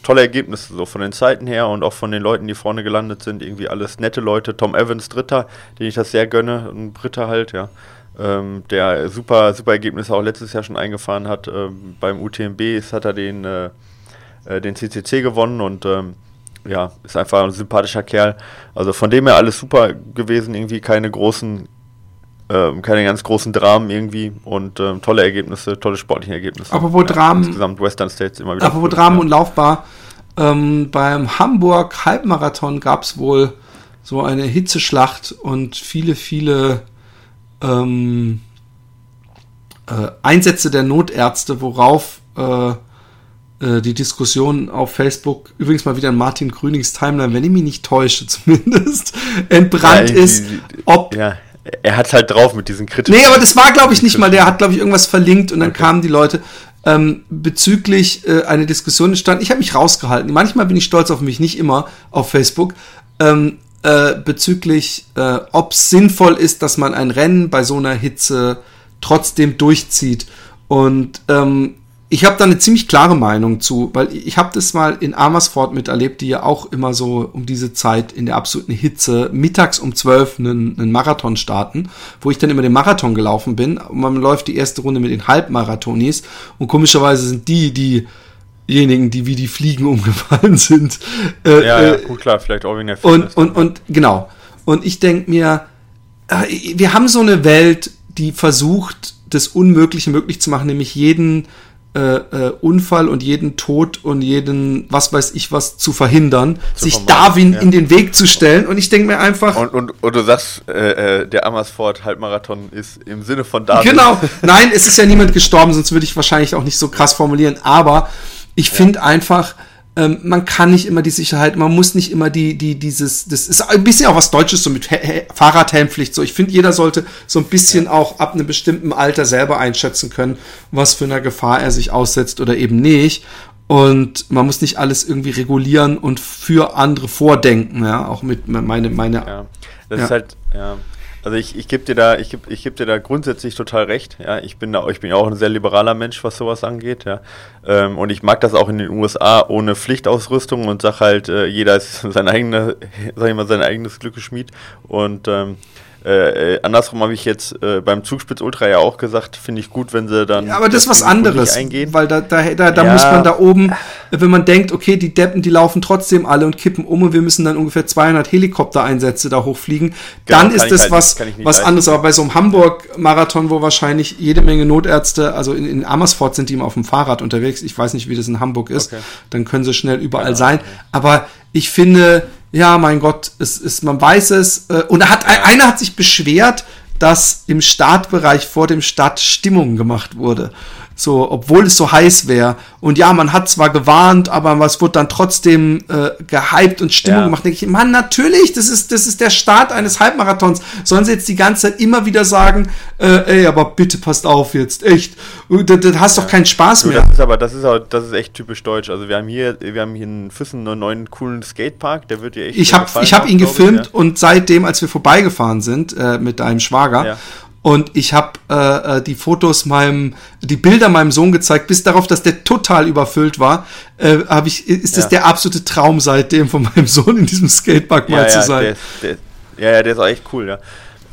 tolle Ergebnisse, so von den Zeiten her und auch von den Leuten, die vorne gelandet sind, irgendwie alles nette Leute. Tom Evans, Dritter, den ich das sehr gönne, ein Britter halt, ja. Ähm, der super, super Ergebnisse auch letztes Jahr schon eingefahren hat. Ähm, beim UTMB hat er den äh, äh, den CCC gewonnen und ähm, ja, ist einfach ein sympathischer Kerl. Also von dem her alles super gewesen, irgendwie keine großen, ähm, keine ganz großen Dramen irgendwie und ähm, tolle Ergebnisse, tolle sportliche Ergebnisse. Aber wo ja, Dramen, insgesamt Western States immer wieder. Aber wo Dramen ja. und laufbar. Ähm, beim Hamburg Halbmarathon gab es wohl so eine Hitzeschlacht und viele, viele ähm, äh, Einsätze der Notärzte, worauf äh, äh, die Diskussion auf Facebook, übrigens mal wieder in Martin Grünings Timeline, wenn ich mich nicht täusche zumindest, entbrannt ja, ist, ob... Ja. Er hat halt drauf mit diesen kritischen... Nee, aber das war, glaube ich, nicht mal. Der hat, glaube ich, irgendwas verlinkt und dann okay. kamen die Leute ähm, bezüglich äh, eine Diskussion entstanden. Ich habe mich rausgehalten. Manchmal bin ich stolz auf mich, nicht immer auf Facebook. Ähm, äh, bezüglich, äh, ob es sinnvoll ist, dass man ein Rennen bei so einer Hitze trotzdem durchzieht. Und ähm, ich habe da eine ziemlich klare Meinung zu, weil ich habe das mal in Amersfoort miterlebt, die ja auch immer so um diese Zeit in der absoluten Hitze mittags um zwölf einen, einen Marathon starten, wo ich dann immer den Marathon gelaufen bin. Und man läuft die erste Runde mit den Halbmarathonis und komischerweise sind die, diejenigen, die wie die Fliegen umgefallen sind. Äh, ja, ja, äh, gut, klar, vielleicht auch wegen der Fitness. Und, und, und genau. Und ich denke mir, äh, wir haben so eine Welt, die versucht, das Unmögliche möglich zu machen, nämlich jeden äh, äh, Unfall und jeden Tod und jeden, was weiß ich was, zu verhindern, zu sich Darwin ja. in den Weg zu stellen. Und ich denke mir einfach. Und, und, und du sagst, äh, äh, der Amersfoort Halbmarathon ist im Sinne von Darwin. Genau, nein, es ist ja niemand gestorben, sonst würde ich wahrscheinlich auch nicht so krass formulieren. Aber ich ja. finde einfach, ähm, man kann nicht immer die Sicherheit, man muss nicht immer die, die, dieses, das ist ein bisschen auch was Deutsches so mit Fahrradhelmpflicht. So, ich finde, jeder sollte so ein bisschen ja. auch ab einem bestimmten Alter selber einschätzen können, was für eine Gefahr er sich aussetzt oder eben nicht. Und man muss nicht alles irgendwie regulieren und für andere vordenken, ja, auch mit meine, meine. Ja, das ja. ist halt, ja. Also ich, ich gebe dir da, ich gebe ich geb dir da grundsätzlich total recht. Ja, ich bin da, ich bin ja auch ein sehr liberaler Mensch, was sowas angeht. Ja, ähm, und ich mag das auch in den USA ohne Pflichtausrüstung und sag halt, äh, jeder ist sein eigener, sag ich mal, sein eigenes Glückesschmied. Und ähm, äh, äh, andersrum habe ich jetzt äh, beim Zugspitz Ultra ja auch gesagt, finde ich gut, wenn sie dann. Ja, aber das ist was anderes. Eingehen. Weil da, da, da, da ja. muss man da oben, wenn man denkt, okay, die Deppen, die laufen trotzdem alle und kippen um und wir müssen dann ungefähr 200 Helikoptereinsätze da hochfliegen, genau, dann ist das halt was, was anderes. Aber bei so einem Hamburg-Marathon, wo wahrscheinlich jede Menge Notärzte, also in, in Amersfoort sind die immer auf dem Fahrrad unterwegs, ich weiß nicht, wie das in Hamburg ist, okay. dann können sie schnell überall ja, sein. Aber ich finde, ja, mein Gott, es ist, man weiß es. Äh, und hat, einer hat sich beschwert, dass im Startbereich vor dem Start Stimmung gemacht wurde. So, obwohl es so heiß wäre. Und ja, man hat zwar gewarnt, aber was wird dann trotzdem äh, gehypt und Stimmung ja. gemacht. Denke ich, Mann, natürlich, das ist, das ist der Start eines Halbmarathons. Sollen sie jetzt die ganze Zeit immer wieder sagen, äh, ey, aber bitte passt auf jetzt, echt. Das, das hast ja. doch keinen Spaß mehr. Das ist aber, das ist auch, das ist echt typisch deutsch. Also wir haben hier, wir haben hier in Füssen einen neuen coolen Skatepark, der wird dir echt. Ich habe ich hab ihn gefilmt ich, ja. und seitdem, als wir vorbeigefahren sind äh, mit deinem Schwager, und ich habe äh, äh, die Fotos meinem, die Bilder meinem Sohn gezeigt, bis darauf, dass der total überfüllt war. Äh, habe ich, ist ja. das der absolute Traum seitdem von meinem Sohn in diesem Skatepark ja, mal ja, zu sein. Der, der, ja, ja, der ist auch echt cool, ja.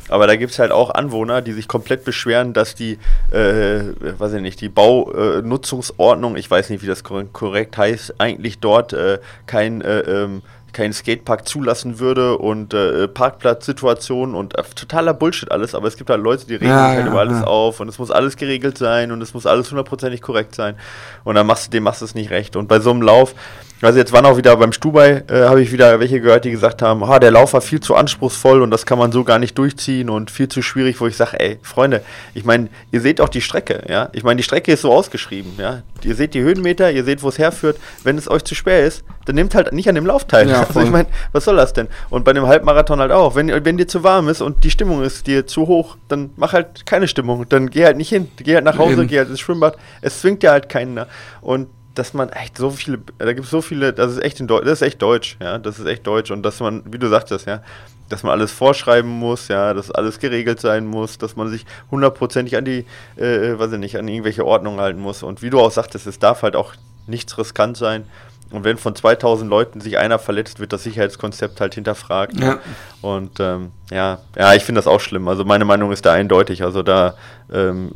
Aber da gibt es halt auch Anwohner, die sich komplett beschweren, dass die, äh, weiß ich nicht, die Baunutzungsordnung, ich weiß nicht, wie das korrekt heißt, eigentlich dort äh, kein äh, ähm, keinen Skatepark zulassen würde und äh, Parkplatzsituationen und äh, totaler Bullshit alles, aber es gibt halt Leute, die regen ja, halt ja, über alles ja. auf und es muss alles geregelt sein und es muss alles hundertprozentig korrekt sein und dann machst du dem machst du es nicht recht und bei so einem Lauf also jetzt waren auch wieder beim Stubai, äh, habe ich wieder welche gehört, die gesagt haben, ah, der Lauf war viel zu anspruchsvoll und das kann man so gar nicht durchziehen und viel zu schwierig, wo ich sage, ey, Freunde, ich meine, ihr seht auch die Strecke, ja. Ich meine, die Strecke ist so ausgeschrieben, ja. Ihr seht die Höhenmeter, ihr seht, wo es herführt. Wenn es euch zu schwer ist, dann nehmt halt nicht an dem Lauf teil. Ja, also ich meine, was soll das denn? Und bei dem Halbmarathon halt auch. Wenn, wenn dir zu warm ist und die Stimmung ist dir zu hoch, dann mach halt keine Stimmung. Dann geh halt nicht hin. Geh halt nach Hause, Eben. geh halt ins Schwimmbad. Es zwingt dir halt keinen. Und dass man echt so viele, da gibt es so viele, das ist echt in Deutsch, das ist echt deutsch, ja, das ist echt deutsch und dass man, wie du sagtest, ja, dass man alles vorschreiben muss, ja, dass alles geregelt sein muss, dass man sich hundertprozentig an die, äh, weiß ich nicht, an irgendwelche Ordnungen halten muss und wie du auch sagtest, es darf halt auch nichts riskant sein und wenn von 2000 Leuten sich einer verletzt, wird das Sicherheitskonzept halt hinterfragt. Ja. Und ähm, ja, ja, ich finde das auch schlimm. Also meine Meinung ist da eindeutig. Also da ähm,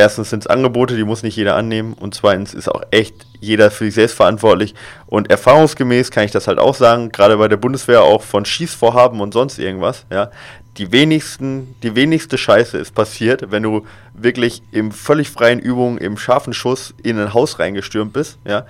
erstens sind es Angebote, die muss nicht jeder annehmen. Und zweitens ist auch echt jeder für sich selbst verantwortlich. Und erfahrungsgemäß kann ich das halt auch sagen, gerade bei der Bundeswehr auch von Schießvorhaben und sonst irgendwas, ja, die wenigsten, die wenigste Scheiße ist passiert, wenn du wirklich im völlig freien Übungen, im scharfen Schuss in ein Haus reingestürmt bist, ja,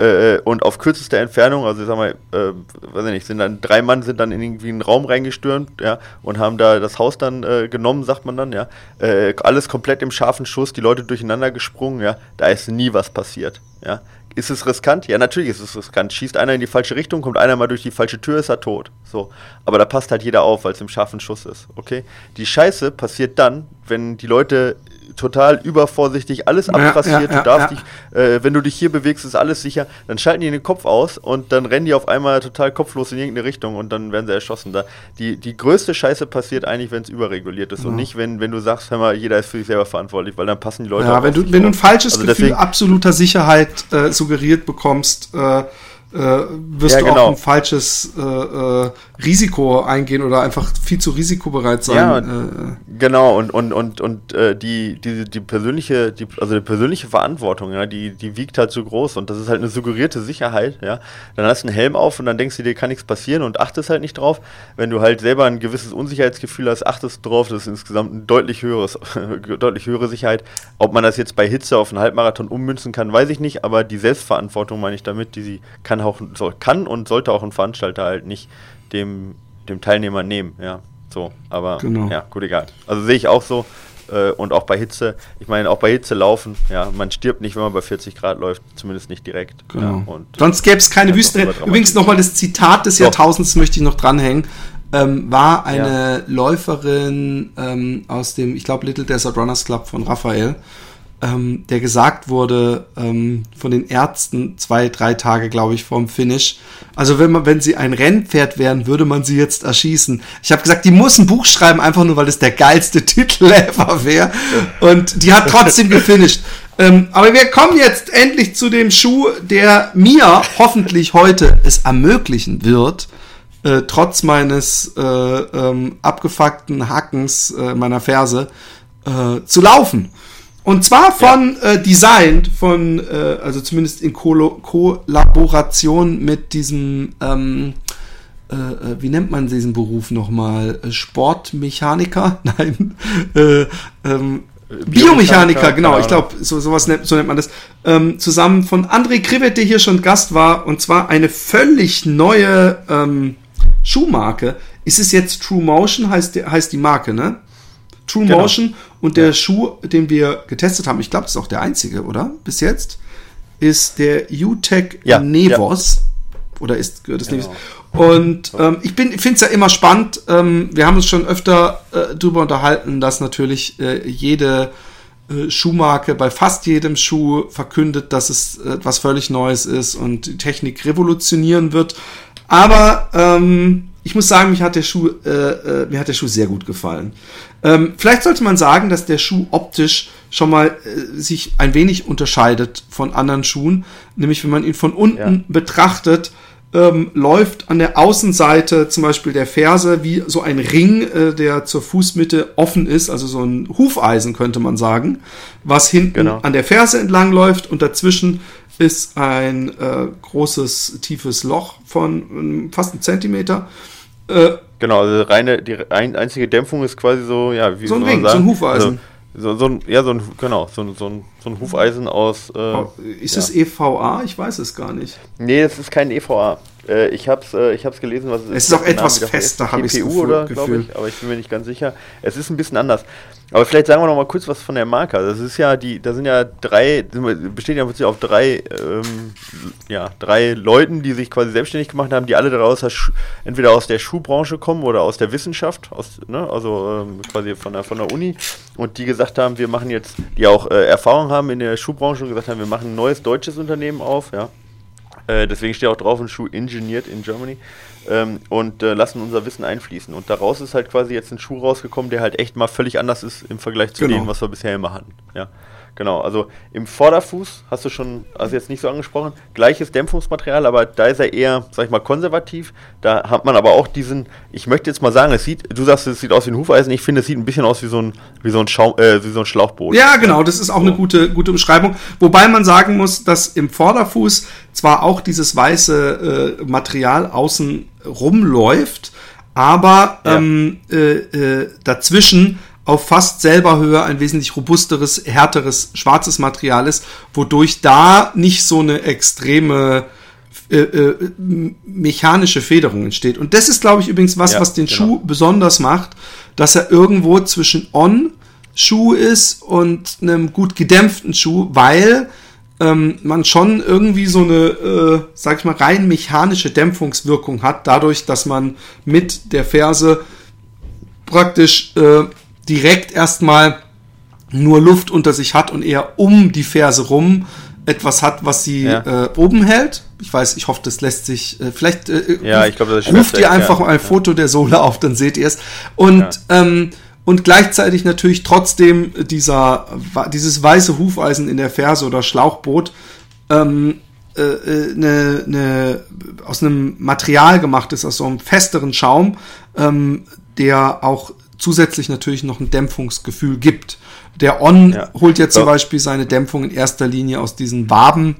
äh, und auf kürzester Entfernung, also sag mal, äh, weiß ich nicht, sind dann drei Mann sind dann in irgendwie einen Raum reingestürmt, ja, und haben da das Haus dann äh, genommen, sagt man dann, ja, äh, alles komplett im scharfen Schuss, die Leute durcheinander gesprungen, ja, da ist nie was passiert, ja. Ist es riskant? Ja, natürlich ist es riskant. Schießt einer in die falsche Richtung, kommt einer mal durch die falsche Tür, ist er tot. So. Aber da passt halt jeder auf, weil es im scharfen Schuss ist. Okay? Die Scheiße passiert dann, wenn die Leute total übervorsichtig, alles abtrassiert. Ja, ja, du darfst dich, äh, wenn du dich hier bewegst, ist alles sicher. Dann schalten die den Kopf aus und dann rennen die auf einmal total kopflos in irgendeine Richtung und dann werden sie erschossen. Da die, die größte Scheiße passiert eigentlich, wenn es überreguliert ist und nicht, wenn, wenn du sagst, hör mal, jeder ist für sich selber verantwortlich, weil dann passen die Leute. Ja, wenn du, wenn du ein falsches also Gefühl absoluter Sicherheit äh, suggeriert bekommst, äh, äh, wirst ja, du genau. auch ein falsches äh, äh, Risiko eingehen oder einfach viel zu risikobereit sein. Ja, äh, genau, und, und, und, und äh, die, die, die persönliche, die, also die persönliche Verantwortung, ja, die, die wiegt halt so groß und das ist halt eine suggerierte Sicherheit, ja. Dann hast du einen Helm auf und dann denkst du dir, kann nichts passieren und achtest halt nicht drauf. Wenn du halt selber ein gewisses Unsicherheitsgefühl hast, achtest drauf, das ist insgesamt ein deutlich höheres, deutlich höhere Sicherheit. Ob man das jetzt bei Hitze auf einen Halbmarathon ummünzen kann, weiß ich nicht, aber die Selbstverantwortung meine ich damit, die sie kann auch soll, kann und sollte auch ein Veranstalter halt nicht dem, dem Teilnehmer nehmen, ja. So, aber genau. ja, gut, egal. Also sehe ich auch so. Äh, und auch bei Hitze, ich meine, auch bei Hitze laufen, ja, man stirbt nicht, wenn man bei 40 Grad läuft, zumindest nicht direkt. Genau. Ja, Sonst gäbe es keine Wüstenrennen. Übrigens nochmal das Zitat des Jahrtausends möchte ich noch dranhängen. Ähm, war eine ja. Läuferin ähm, aus dem, ich glaube, Little Desert Runners Club von Raphael ähm, der gesagt wurde ähm, von den Ärzten zwei, drei Tage, glaube ich, vorm Finish. Also wenn man, wenn sie ein Rennpferd wären, würde man sie jetzt erschießen. Ich habe gesagt, die muss ein Buch schreiben, einfach nur, weil das der geilste Titel ever wäre. Und die hat trotzdem gefinisht. Ähm, aber wir kommen jetzt endlich zu dem Schuh, der mir hoffentlich heute es ermöglichen wird, äh, trotz meines äh, ähm, abgefuckten Hackens äh, meiner Ferse äh, zu laufen. Und zwar von ja. äh, Design, von, äh, also zumindest in Ko Kollaboration mit diesem, ähm, äh, äh, wie nennt man diesen Beruf nochmal? Äh, Sportmechaniker? Nein. Äh, ähm, Biomechaniker, genau, ich glaube, so, sowas nennt, so nennt man das. Ähm, zusammen von André Krivet, der hier schon Gast war, und zwar eine völlig neue ähm, Schuhmarke. Ist es jetzt True Motion, heißt, heißt die Marke, ne? True genau. Motion und der ja. Schuh, den wir getestet haben, ich glaube, das ist auch der einzige, oder? Bis jetzt, ist der UTEC ja, Nevos. Ja. Oder ist das genau. Nevos? Und ähm, ich finde es ja immer spannend. Ähm, wir haben uns schon öfter äh, darüber unterhalten, dass natürlich äh, jede äh, Schuhmarke bei fast jedem Schuh verkündet, dass es etwas völlig Neues ist und die Technik revolutionieren wird. Aber ähm, ich muss sagen, mich hat der Schuh, äh, äh, mir hat der Schuh sehr gut gefallen. Ähm, vielleicht sollte man sagen, dass der Schuh optisch schon mal äh, sich ein wenig unterscheidet von anderen Schuhen. Nämlich, wenn man ihn von unten ja. betrachtet, ähm, läuft an der Außenseite zum Beispiel der Ferse wie so ein Ring, äh, der zur Fußmitte offen ist, also so ein Hufeisen könnte man sagen, was hinten genau. an der Ferse entlang läuft und dazwischen ist ein äh, großes, tiefes Loch von ähm, fast einem Zentimeter. Äh, genau, also reine, die einzige Dämpfung ist quasi so, ja, wie so ein Ring, sagen? so ein Hufeisen. Also, so, so ein, ja, so ein, genau, so, ein, so, ein, so ein Hufeisen aus. Äh, oh, ist ja. es EVA? Ich weiß es gar nicht. Nee, es ist kein EVA. Äh, ich habe es äh, gelesen, was es ist. Es ist auch etwas fester, habe ich GPU oder, glaube ich, aber ich bin mir nicht ganz sicher. Es ist ein bisschen anders. Aber vielleicht sagen wir noch mal kurz was von der Marke. Das ist ja die, da sind ja drei, besteht ja auf drei, ähm, ja, drei Leuten, die sich quasi selbstständig gemacht haben, die alle daraus entweder aus der Schuhbranche kommen oder aus der Wissenschaft, aus, ne, also ähm, quasi von der, von der Uni und die gesagt haben, wir machen jetzt, die auch äh, Erfahrung haben in der Schuhbranche und gesagt haben, wir machen ein neues deutsches Unternehmen auf, ja. Äh, deswegen steht auch drauf, ein Schuh engineered in Germany ähm, und äh, lassen unser Wissen einfließen. Und daraus ist halt quasi jetzt ein Schuh rausgekommen, der halt echt mal völlig anders ist im Vergleich zu genau. dem, was wir bisher immer hatten. Ja. Genau, also im Vorderfuß hast du schon, also jetzt nicht so angesprochen, gleiches Dämpfungsmaterial, aber da ist er eher, sag ich mal, konservativ. Da hat man aber auch diesen, ich möchte jetzt mal sagen, es sieht, du sagst, es sieht aus wie ein Hufeisen, ich finde, es sieht ein bisschen aus wie so ein, wie so ein, Schaum, äh, wie so ein Schlauchboot. Ja, genau, das ist auch so. eine gute, gute Beschreibung. Wobei man sagen muss, dass im Vorderfuß zwar auch dieses weiße äh, Material außen rumläuft, aber ja. ähm, äh, äh, dazwischen auf fast selber Höhe ein wesentlich robusteres, härteres, schwarzes Material ist, wodurch da nicht so eine extreme äh, äh, mechanische Federung entsteht. Und das ist, glaube ich, übrigens was, ja, was den genau. Schuh besonders macht, dass er irgendwo zwischen On-Schuh ist und einem gut gedämpften Schuh, weil ähm, man schon irgendwie so eine, äh, sag ich mal, rein mechanische Dämpfungswirkung hat, dadurch, dass man mit der Ferse praktisch äh, direkt erstmal nur Luft unter sich hat und eher um die Ferse rum etwas hat, was sie ja. äh, oben hält. Ich weiß, ich hoffe, das lässt sich. Äh, vielleicht äh, ja, ich glaube, das ruft ihr einfach ja. ein Foto der Sohle auf, dann seht ihr es. Und ähm, und gleichzeitig natürlich trotzdem dieser dieses weiße Hufeisen in der Ferse oder Schlauchboot ähm, äh, äh ne, ne, aus einem Material gemacht ist, aus so einem festeren Schaum, ähm, der auch zusätzlich natürlich noch ein Dämpfungsgefühl gibt. Der On ja. holt jetzt zum Beispiel seine Dämpfung in erster Linie aus diesen Waben,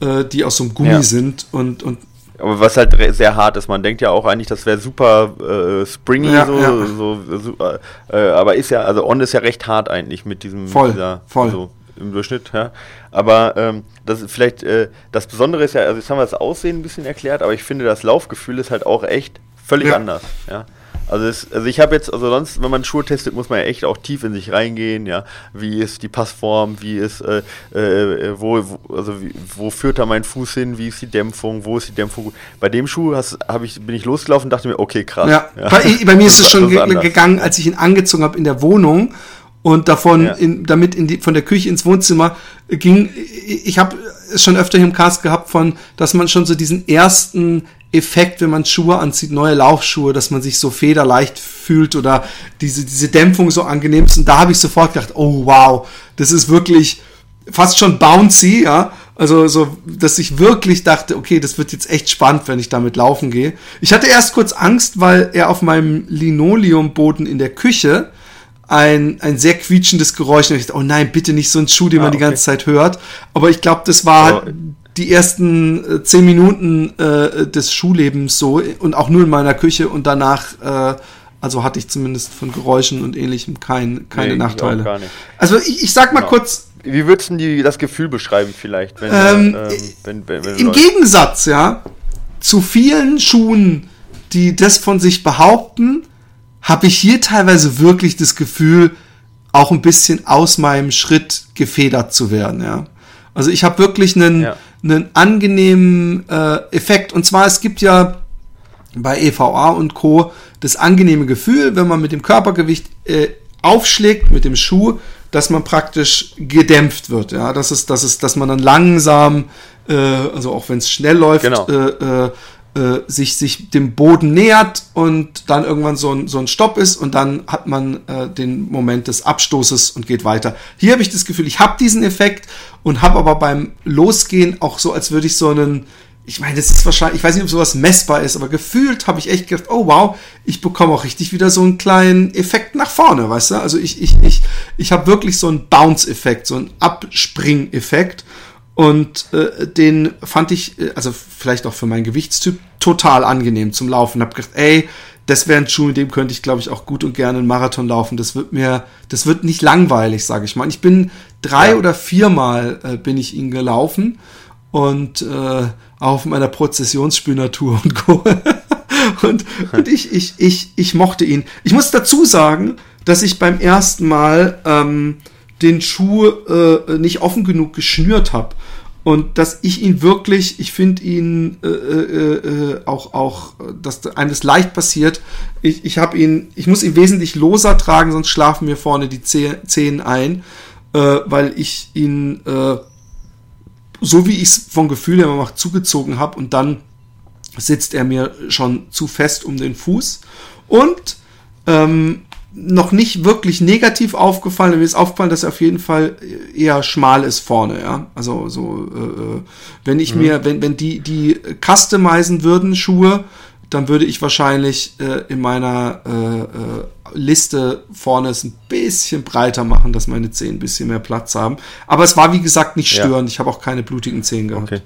äh, die aus so einem Gummi ja. sind und, und aber was halt sehr hart ist, man denkt ja auch eigentlich, das wäre super äh, springy, ja, so, ja. so, so äh, aber ist ja, also On ist ja recht hart eigentlich mit diesem voll, dieser, voll. So, im Durchschnitt, ja. Aber ähm, das ist vielleicht, äh, das Besondere ist ja, also jetzt haben wir das Aussehen ein bisschen erklärt, aber ich finde, das Laufgefühl ist halt auch echt völlig ja. anders, ja. Also, es, also ich habe jetzt, also sonst, wenn man Schuhe testet, muss man ja echt auch tief in sich reingehen, ja. Wie ist die Passform, wie ist, äh, äh, wo, wo, also wie, wo führt da mein Fuß hin, wie ist die Dämpfung, wo ist die Dämpfung Bei dem Schuh hast, ich, bin ich losgelaufen und dachte mir, okay, krass. Ja, ja. Bei, bei, mir ist es schon ge gegangen, als ich ihn angezogen habe in der Wohnung und davon ja. in, damit in die, von der Küche ins Wohnzimmer ging. Ich habe es schon öfter hier im Cast gehabt von, dass man schon so diesen ersten Effekt, wenn man Schuhe anzieht, neue Laufschuhe, dass man sich so federleicht fühlt oder diese, diese Dämpfung so angenehm ist. Und da habe ich sofort gedacht, oh wow, das ist wirklich fast schon bouncy, ja. Also so, dass ich wirklich dachte, okay, das wird jetzt echt spannend, wenn ich damit laufen gehe. Ich hatte erst kurz Angst, weil er auf meinem Linoleumboden in der Küche ein, ein sehr quietschendes Geräusch. Und ich dachte, oh nein, bitte nicht so ein Schuh, den ah, man die ganze Zeit hört. Aber ich glaube, das war oh die ersten äh, zehn Minuten äh, des Schullebens so und auch nur in meiner Küche und danach, äh, also hatte ich zumindest von Geräuschen und ähnlichem kein, keine nee, Nachteile. Also ich, ich sag mal genau. kurz. Wie würdest du das Gefühl beschreiben vielleicht? Wenn, ähm, ähm, wenn, wenn, Im Gegensatz, ja, zu vielen Schuhen, die das von sich behaupten, habe ich hier teilweise wirklich das Gefühl, auch ein bisschen aus meinem Schritt gefedert zu werden, ja. Also ich habe wirklich einen, ja. Einen angenehmen äh, Effekt. Und zwar, es gibt ja bei EVA und Co. das angenehme Gefühl, wenn man mit dem Körpergewicht äh, aufschlägt, mit dem Schuh, dass man praktisch gedämpft wird. Ja, das ist, das ist, dass man dann langsam, äh, also auch wenn es schnell läuft, genau. äh, äh, äh, sich, sich dem Boden nähert und dann irgendwann so ein, so ein Stopp ist und dann hat man äh, den Moment des Abstoßes und geht weiter. Hier habe ich das Gefühl, ich habe diesen Effekt und habe aber beim Losgehen auch so, als würde ich so einen ich meine, das ist wahrscheinlich, ich weiß nicht, ob sowas messbar ist, aber gefühlt habe ich echt gedacht, oh wow, ich bekomme auch richtig wieder so einen kleinen Effekt nach vorne, weißt du? Also ich, ich, ich, ich habe wirklich so einen Bounce-Effekt, so einen Abspring-Effekt. Und äh, den fand ich, äh, also vielleicht auch für meinen Gewichtstyp, total angenehm zum Laufen. Hab gedacht, ey, das wäre ein Schuh, in dem könnte ich, glaube ich, auch gut und gerne einen Marathon laufen. Das wird mir, das wird nicht langweilig, sage ich mal. Ich bin drei ja. oder viermal äh, bin ich ihn gelaufen und äh, auf meiner Prozessionsspünatur und Co. und, und ich, ich, ich, ich mochte ihn. Ich muss dazu sagen, dass ich beim ersten Mal ähm, den Schuh äh, nicht offen genug geschnürt habe und dass ich ihn wirklich, ich finde ihn äh, äh, äh, auch, auch, dass einem das leicht passiert. Ich, ich habe ihn, ich muss ihn wesentlich loser tragen, sonst schlafen mir vorne die Zehen ein, äh, weil ich ihn äh, so wie ich es vom Gefühl her mache, zugezogen habe und dann sitzt er mir schon zu fest um den Fuß. Und ähm, noch nicht wirklich negativ aufgefallen. Mir ist aufgefallen, dass er auf jeden Fall eher schmal ist vorne, ja. Also so, äh, äh, wenn ich mhm. mir, wenn, wenn die, die customizen würden, Schuhe, dann würde ich wahrscheinlich äh, in meiner äh, äh, Liste vorne es ein bisschen breiter machen, dass meine Zehen ein bisschen mehr Platz haben. Aber es war wie gesagt nicht störend. Ja. Ich habe auch keine blutigen Zehen gehabt. Okay.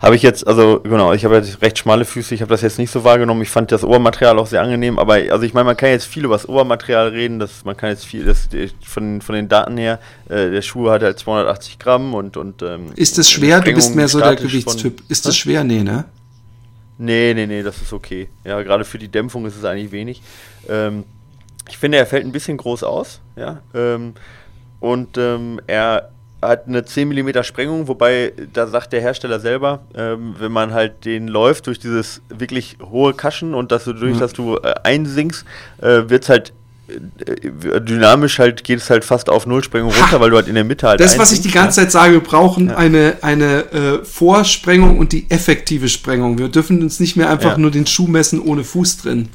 Habe ich jetzt, also genau, ich habe jetzt recht schmale Füße, ich habe das jetzt nicht so wahrgenommen. Ich fand das Obermaterial auch sehr angenehm, aber also ich meine, man kann jetzt viel über das Obermaterial reden, das, man kann jetzt viel, das, von, von den Daten her, äh, der Schuh hat halt 280 Gramm und. und ähm, ist das schwer? Du bist mehr so der Gewichtstyp. Ist das schwer? Nee, ne? Nee, nee, nee, das ist okay. Ja, gerade für die Dämpfung ist es eigentlich wenig. Ähm, ich finde, er fällt ein bisschen groß aus, ja. Ähm, und ähm, er hat eine 10 mm Sprengung, wobei da sagt der Hersteller selber, ähm, wenn man halt den läuft durch dieses wirklich hohe Kaschen und dass du durch, mhm. dass du äh, einsinkst, äh, wird es halt äh, dynamisch halt geht es halt fast auf Nullsprengung runter, ha, weil du halt in der Mitte halt. Das, was ich die ganze Zeit sage, wir brauchen ja. eine, eine äh, Vorsprengung und die effektive Sprengung. Wir dürfen uns nicht mehr einfach ja. nur den Schuh messen ohne Fuß drin.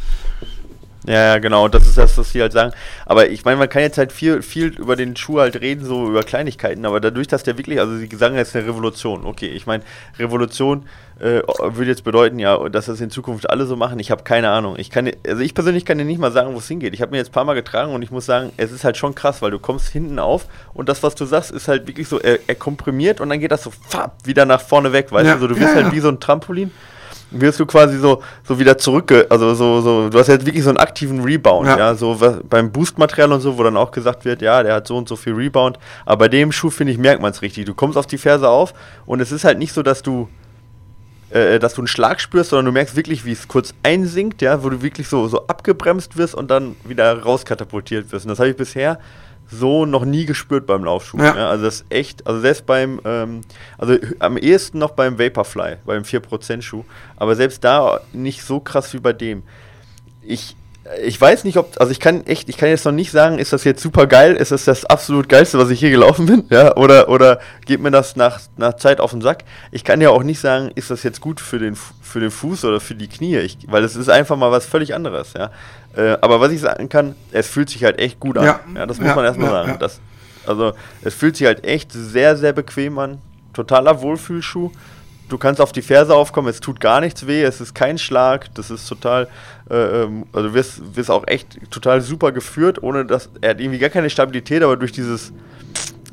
Ja, ja, genau, das ist das, was sie halt sagen. Aber ich meine, man kann jetzt halt viel, viel über den Schuh halt reden, so über Kleinigkeiten, aber dadurch, dass der wirklich, also sie sagen jetzt eine Revolution, okay, ich meine, Revolution äh, würde jetzt bedeuten, ja, dass das in Zukunft alle so machen, ich habe keine Ahnung. Ich kann, also ich persönlich kann dir nicht mal sagen, wo es hingeht. Ich habe mir jetzt ein paar Mal getragen und ich muss sagen, es ist halt schon krass, weil du kommst hinten auf und das, was du sagst, ist halt wirklich so, er, er komprimiert und dann geht das so fapp, wieder nach vorne weg, weißt ja. du, so, du wirst ja, halt wie so ein Trampolin wirst du quasi so, so wieder zurück, also so, so, du hast jetzt wirklich so einen aktiven Rebound, ja, ja so was, beim Boostmaterial und so, wo dann auch gesagt wird, ja, der hat so und so viel Rebound, aber bei dem Schuh, finde ich, merkt man es richtig. Du kommst auf die Ferse auf und es ist halt nicht so, dass du, äh, dass du einen Schlag spürst, sondern du merkst wirklich, wie es kurz einsinkt, ja, wo du wirklich so, so abgebremst wirst und dann wieder rauskatapultiert wirst. Und das habe ich bisher so noch nie gespürt beim Laufschuh. Ja. Ja, also das ist echt, also selbst beim, ähm, also am ehesten noch beim Vaporfly, beim 4% Schuh, aber selbst da nicht so krass wie bei dem. Ich, ich weiß nicht, ob, also ich kann echt, ich kann jetzt noch nicht sagen, ist das jetzt super geil, ist das das absolut geilste, was ich hier gelaufen bin, ja, oder, oder geht mir das nach, nach Zeit auf den Sack. Ich kann ja auch nicht sagen, ist das jetzt gut für den, für den Fuß oder für die Knie, ich, weil es ist einfach mal was völlig anderes, ja. Äh, aber was ich sagen kann, es fühlt sich halt echt gut an. Ja, ja das muss ja, man erstmal ja, sagen. Das, also es fühlt sich halt echt sehr, sehr bequem an. Totaler Wohlfühlschuh. Du kannst auf die Ferse aufkommen, es tut gar nichts weh, es ist kein Schlag, das ist total, äh, ähm, also du wirst, wirst auch echt total super geführt, ohne dass, er hat irgendwie gar keine Stabilität, aber durch dieses,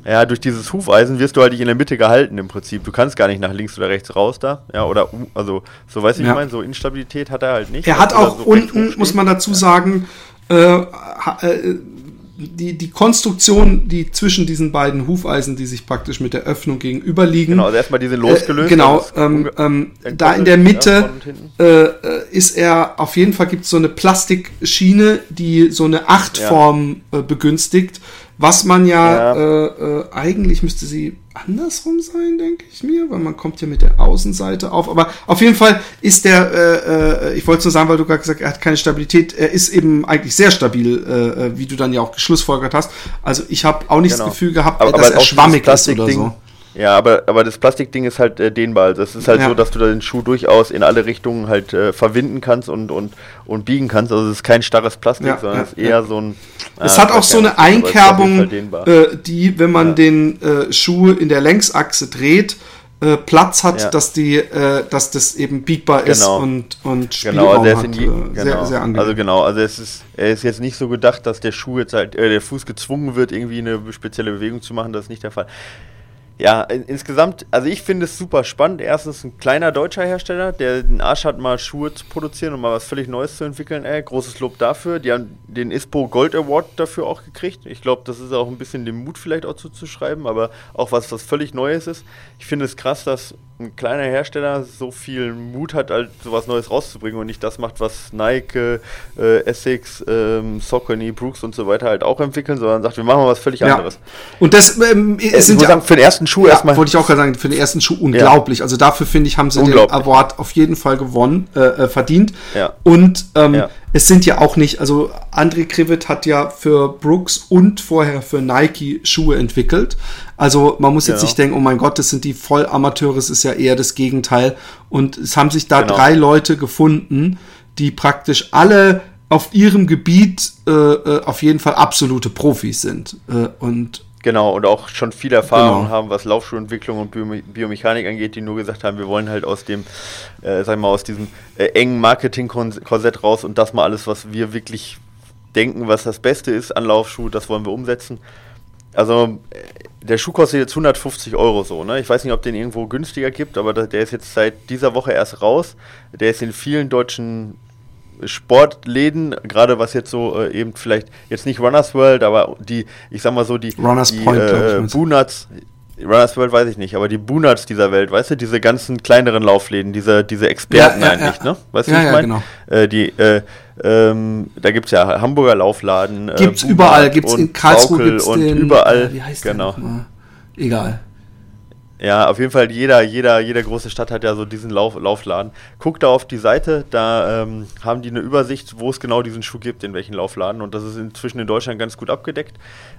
ja, durch dieses Hufeisen wirst du halt nicht in der Mitte gehalten im Prinzip. Du kannst gar nicht nach links oder rechts raus da. Ja, oder also, so weiß ich, ja. ich meine, so Instabilität hat er halt nicht. Er hat auch so unten, muss man dazu sagen, äh, äh, die, die Konstruktion, die zwischen diesen beiden Hufeisen, die sich praktisch mit der Öffnung gegenüber liegen. Genau, also erstmal die sind losgelöst. Äh, genau, ähm, ähm, da in der Mitte ja, äh, äh, ist er, auf jeden Fall gibt es so eine Plastikschiene, die so eine Achtform ja. äh, begünstigt was man ja, ja. Äh, äh, eigentlich müsste sie andersrum sein, denke ich mir, weil man kommt ja mit der Außenseite auf. Aber auf jeden Fall ist der, äh, äh, ich wollte nur sagen, weil du gerade gesagt hast, er hat keine Stabilität. Er ist eben eigentlich sehr stabil, äh, äh wie du dann ja auch geschlussfolgert hast. Also ich habe auch nicht genau. das Gefühl gehabt, aber, dass aber er schwammig ist oder so. Ja, aber, aber das Plastikding ist halt äh, dehnbar. Also es ist halt ja. so, dass du den Schuh durchaus in alle Richtungen halt äh, verwinden kannst und, und, und biegen kannst. Also es ist kein starres Plastik, ja, sondern ja, es ist eher so ein. Es ah, hat auch so eine Einkerbung, äh, die, wenn man den äh, Schuh in der Längsachse dreht, äh, Platz hat, dass die, äh, dass das eben biegbar ist genau. und und Spielraum genau, also hat. Die, äh, genau. Sehr, sehr angenehm. Also genau, also es ist, er ist jetzt nicht so gedacht, dass der Schuh jetzt halt, äh, der Fuß gezwungen wird, irgendwie eine spezielle Bewegung zu machen. Das ist nicht der Fall. Ja, in, insgesamt, also ich finde es super spannend. Erstens ein kleiner deutscher Hersteller, der den Arsch hat, mal Schuhe zu produzieren und mal was völlig Neues zu entwickeln. Ey, großes Lob dafür. Die haben den ISPO Gold Award dafür auch gekriegt. Ich glaube, das ist auch ein bisschen dem Mut vielleicht auch zuzuschreiben, aber auch was, was völlig Neues ist. Ich finde es krass, dass ein kleiner Hersteller so viel Mut hat, halt sowas Neues rauszubringen und nicht das macht, was Nike, äh, Essex, ähm, Saucony, Brooks und so weiter halt auch entwickeln, sondern sagt, wir machen mal was völlig ja. anderes. Und das ähm, äh, sind ja, sagen, für den ersten Schuh ja, erstmal. Wollte ich auch gerade sagen, für den ersten Schuh unglaublich. Ja. Also dafür finde ich, haben sie den Award auf jeden Fall gewonnen, äh, äh, verdient. Ja. Und ähm, es sind ja auch nicht, also André Krivet hat ja für Brooks und vorher für Nike Schuhe entwickelt. Also man muss jetzt genau. nicht denken, oh mein Gott, das sind die Vollamateure, es ist ja eher das Gegenteil. Und es haben sich da genau. drei Leute gefunden, die praktisch alle auf ihrem Gebiet äh, äh auf jeden Fall absolute Profis sind. Äh, und Genau, und auch schon viel Erfahrung genau. haben, was Laufschuhentwicklung und Biomechanik angeht, die nur gesagt haben, wir wollen halt aus dem, äh, sag mal, aus diesem äh, engen Marketing-Korsett raus und das mal alles, was wir wirklich denken, was das Beste ist an Laufschuh, das wollen wir umsetzen. Also der Schuh kostet jetzt 150 Euro so, ne? Ich weiß nicht, ob den irgendwo günstiger gibt, aber der ist jetzt seit dieser Woche erst raus. Der ist in vielen deutschen Sportläden, gerade was jetzt so äh, eben vielleicht jetzt nicht Runners World, aber die, ich sag mal so, die, Runners die Point, äh, Boonats, Runners World weiß ich nicht, aber die Boonats dieser Welt, weißt du, diese ganzen kleineren Laufläden, diese, diese Experten ja, ja, eigentlich, ja. ne? Weißt du, wie ich meine? Genau. Äh, die, äh, ähm, da gibt es ja Hamburger Laufladen. Äh, gibt's überall, gibt's in Karlsruhe gibt's und den, überall. wie heißt genau. Der Egal. Ja, auf jeden Fall, jeder, jeder, jede große Stadt hat ja so diesen Lauf, Laufladen. Guckt da auf die Seite, da ähm, haben die eine Übersicht, wo es genau diesen Schuh gibt, in welchen Laufladen. Und das ist inzwischen in Deutschland ganz gut abgedeckt.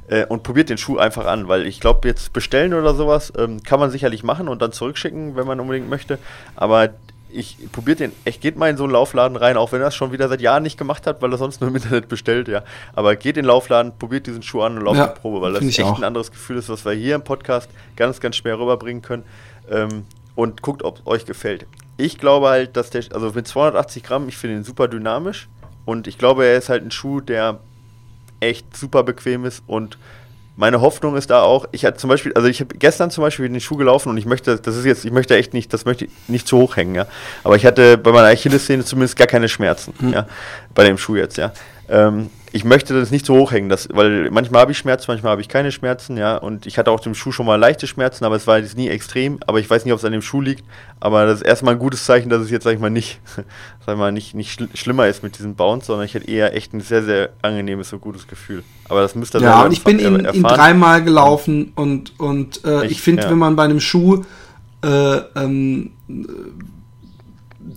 Äh, und probiert den Schuh einfach an, weil ich glaube, jetzt bestellen oder sowas ähm, kann man sicherlich machen und dann zurückschicken, wenn man unbedingt möchte. Aber ich probiert den, echt geht mal in so einen Laufladen rein, auch wenn er es schon wieder seit Jahren nicht gemacht hat, weil er sonst nur im Internet bestellt, ja. Aber geht in den Laufladen, probiert diesen Schuh an und lauft ja, eine Probe, weil das echt auch. ein anderes Gefühl ist, was wir hier im Podcast ganz, ganz schwer rüberbringen können. Ähm, und guckt, ob es euch gefällt. Ich glaube halt, dass der, also mit 280 Gramm, ich finde ihn super dynamisch und ich glaube, er ist halt ein Schuh, der echt super bequem ist und meine Hoffnung ist da auch, ich hatte zum Beispiel, also ich habe gestern zum Beispiel in den Schuh gelaufen und ich möchte, das ist jetzt, ich möchte echt nicht, das möchte ich nicht zu hoch hängen, ja. Aber ich hatte bei meiner Achillessehne zumindest gar keine Schmerzen, mhm. ja, bei dem Schuh jetzt, ja. Ähm, ich möchte das nicht so hochhängen, das, weil manchmal habe ich Schmerzen, manchmal habe ich keine Schmerzen, ja. Und ich hatte auch dem Schuh schon mal leichte Schmerzen, aber es war jetzt nie extrem. Aber ich weiß nicht, ob es an dem Schuh liegt. Aber das ist erstmal ein gutes Zeichen, dass es jetzt, sag ich mal, nicht, sag ich mal, nicht, nicht schl schlimmer ist mit diesem Bounce, sondern ich hätte eher echt ein sehr, sehr angenehmes und gutes Gefühl. Aber das müsste Ja, und ich bin ihn, ihn dreimal gelaufen und, und äh, ich, ich finde, ja. wenn man bei einem Schuh äh, ähm,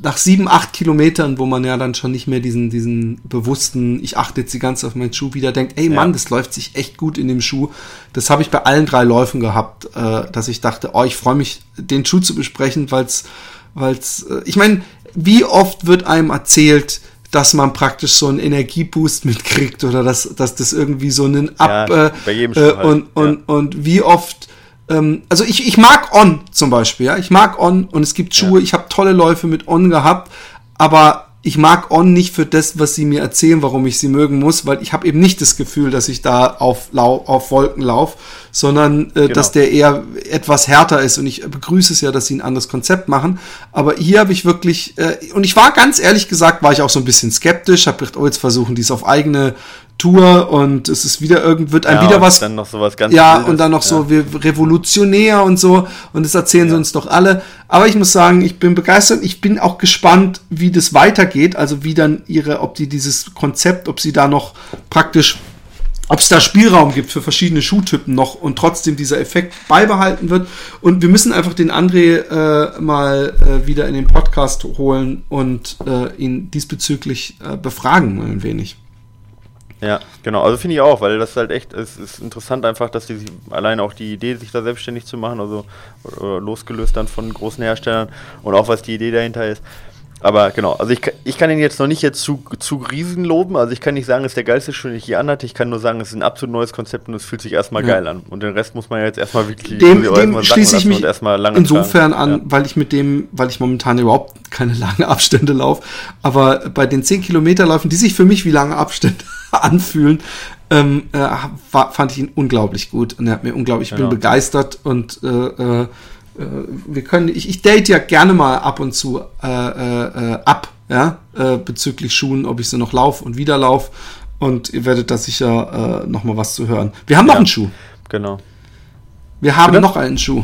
nach sieben, acht Kilometern, wo man ja dann schon nicht mehr diesen, diesen bewussten, ich achte jetzt die ganze auf meinen Schuh wieder denkt, ey Mann, ja. das läuft sich echt gut in dem Schuh. Das habe ich bei allen drei Läufen gehabt, äh, dass ich dachte, oh, ich freue mich, den Schuh zu besprechen, weil's, weil's, äh, ich meine, wie oft wird einem erzählt, dass man praktisch so einen Energieboost mitkriegt oder dass, dass das irgendwie so einen Ab ja, bei jedem Schuh äh, halt. und, und, ja. und wie oft ähm, also ich, ich mag On zum Beispiel, ja. Ich mag On und es gibt Schuhe, ja. ich habe tolle Läufe mit On gehabt, aber ich mag On nicht für das, was sie mir erzählen, warum ich sie mögen muss, weil ich habe eben nicht das Gefühl, dass ich da auf, Lau auf Wolken laufe, sondern äh, genau. dass der eher etwas härter ist. Und ich begrüße es ja, dass sie ein anderes Konzept machen. Aber hier habe ich wirklich, äh, und ich war ganz ehrlich gesagt, war ich auch so ein bisschen skeptisch, habe gedacht, oh, jetzt versuchen die es auf eigene Tour und es ist wieder irgend wird ein ja, wieder was dann noch sowas ganz ja Wildes. und dann noch ja. so wie revolutionär und so und das erzählen ja. sie uns doch alle aber ich muss sagen ich bin begeistert ich bin auch gespannt wie das weitergeht also wie dann ihre ob die dieses Konzept ob sie da noch praktisch ob es da Spielraum gibt für verschiedene Schuhtypen noch und trotzdem dieser Effekt beibehalten wird. Und wir müssen einfach den André äh, mal äh, wieder in den Podcast holen und äh, ihn diesbezüglich äh, befragen ein wenig. Ja, genau. Also finde ich auch, weil das halt echt, es ist interessant einfach, dass die allein auch die Idee, sich da selbstständig zu machen, also losgelöst dann von großen Herstellern und auch was die Idee dahinter ist. Aber genau, also ich, ich kann ihn jetzt noch nicht jetzt zu, zu riesen loben. Also ich kann nicht sagen, es ist der geilste Schuh, den ich je anhatte. Ich kann nur sagen, es ist ein absolut neues Konzept und es fühlt sich erstmal ja. geil an. Und den Rest muss man ja jetzt erstmal wirklich dem, dem schließe ich mich insofern tragen. an, ja. weil ich mit dem, weil ich momentan überhaupt keine langen Abstände laufe. Aber bei den 10 Kilometerläufen, die sich für mich wie lange Abstände anfühlen, ähm, äh, fand ich ihn unglaublich gut. Und er hat mir unglaublich, ich genau. bin begeistert und äh, äh, wir können, ich, ich date ja gerne mal ab und zu äh, äh, äh ab, ja, äh, bezüglich Schuhen, ob ich sie noch laufe und wieder laufe. Und ihr werdet da sicher äh, noch mal was zu hören. Wir haben ja, noch einen Schuh. Genau. Wir haben Bitte? noch einen Schuh.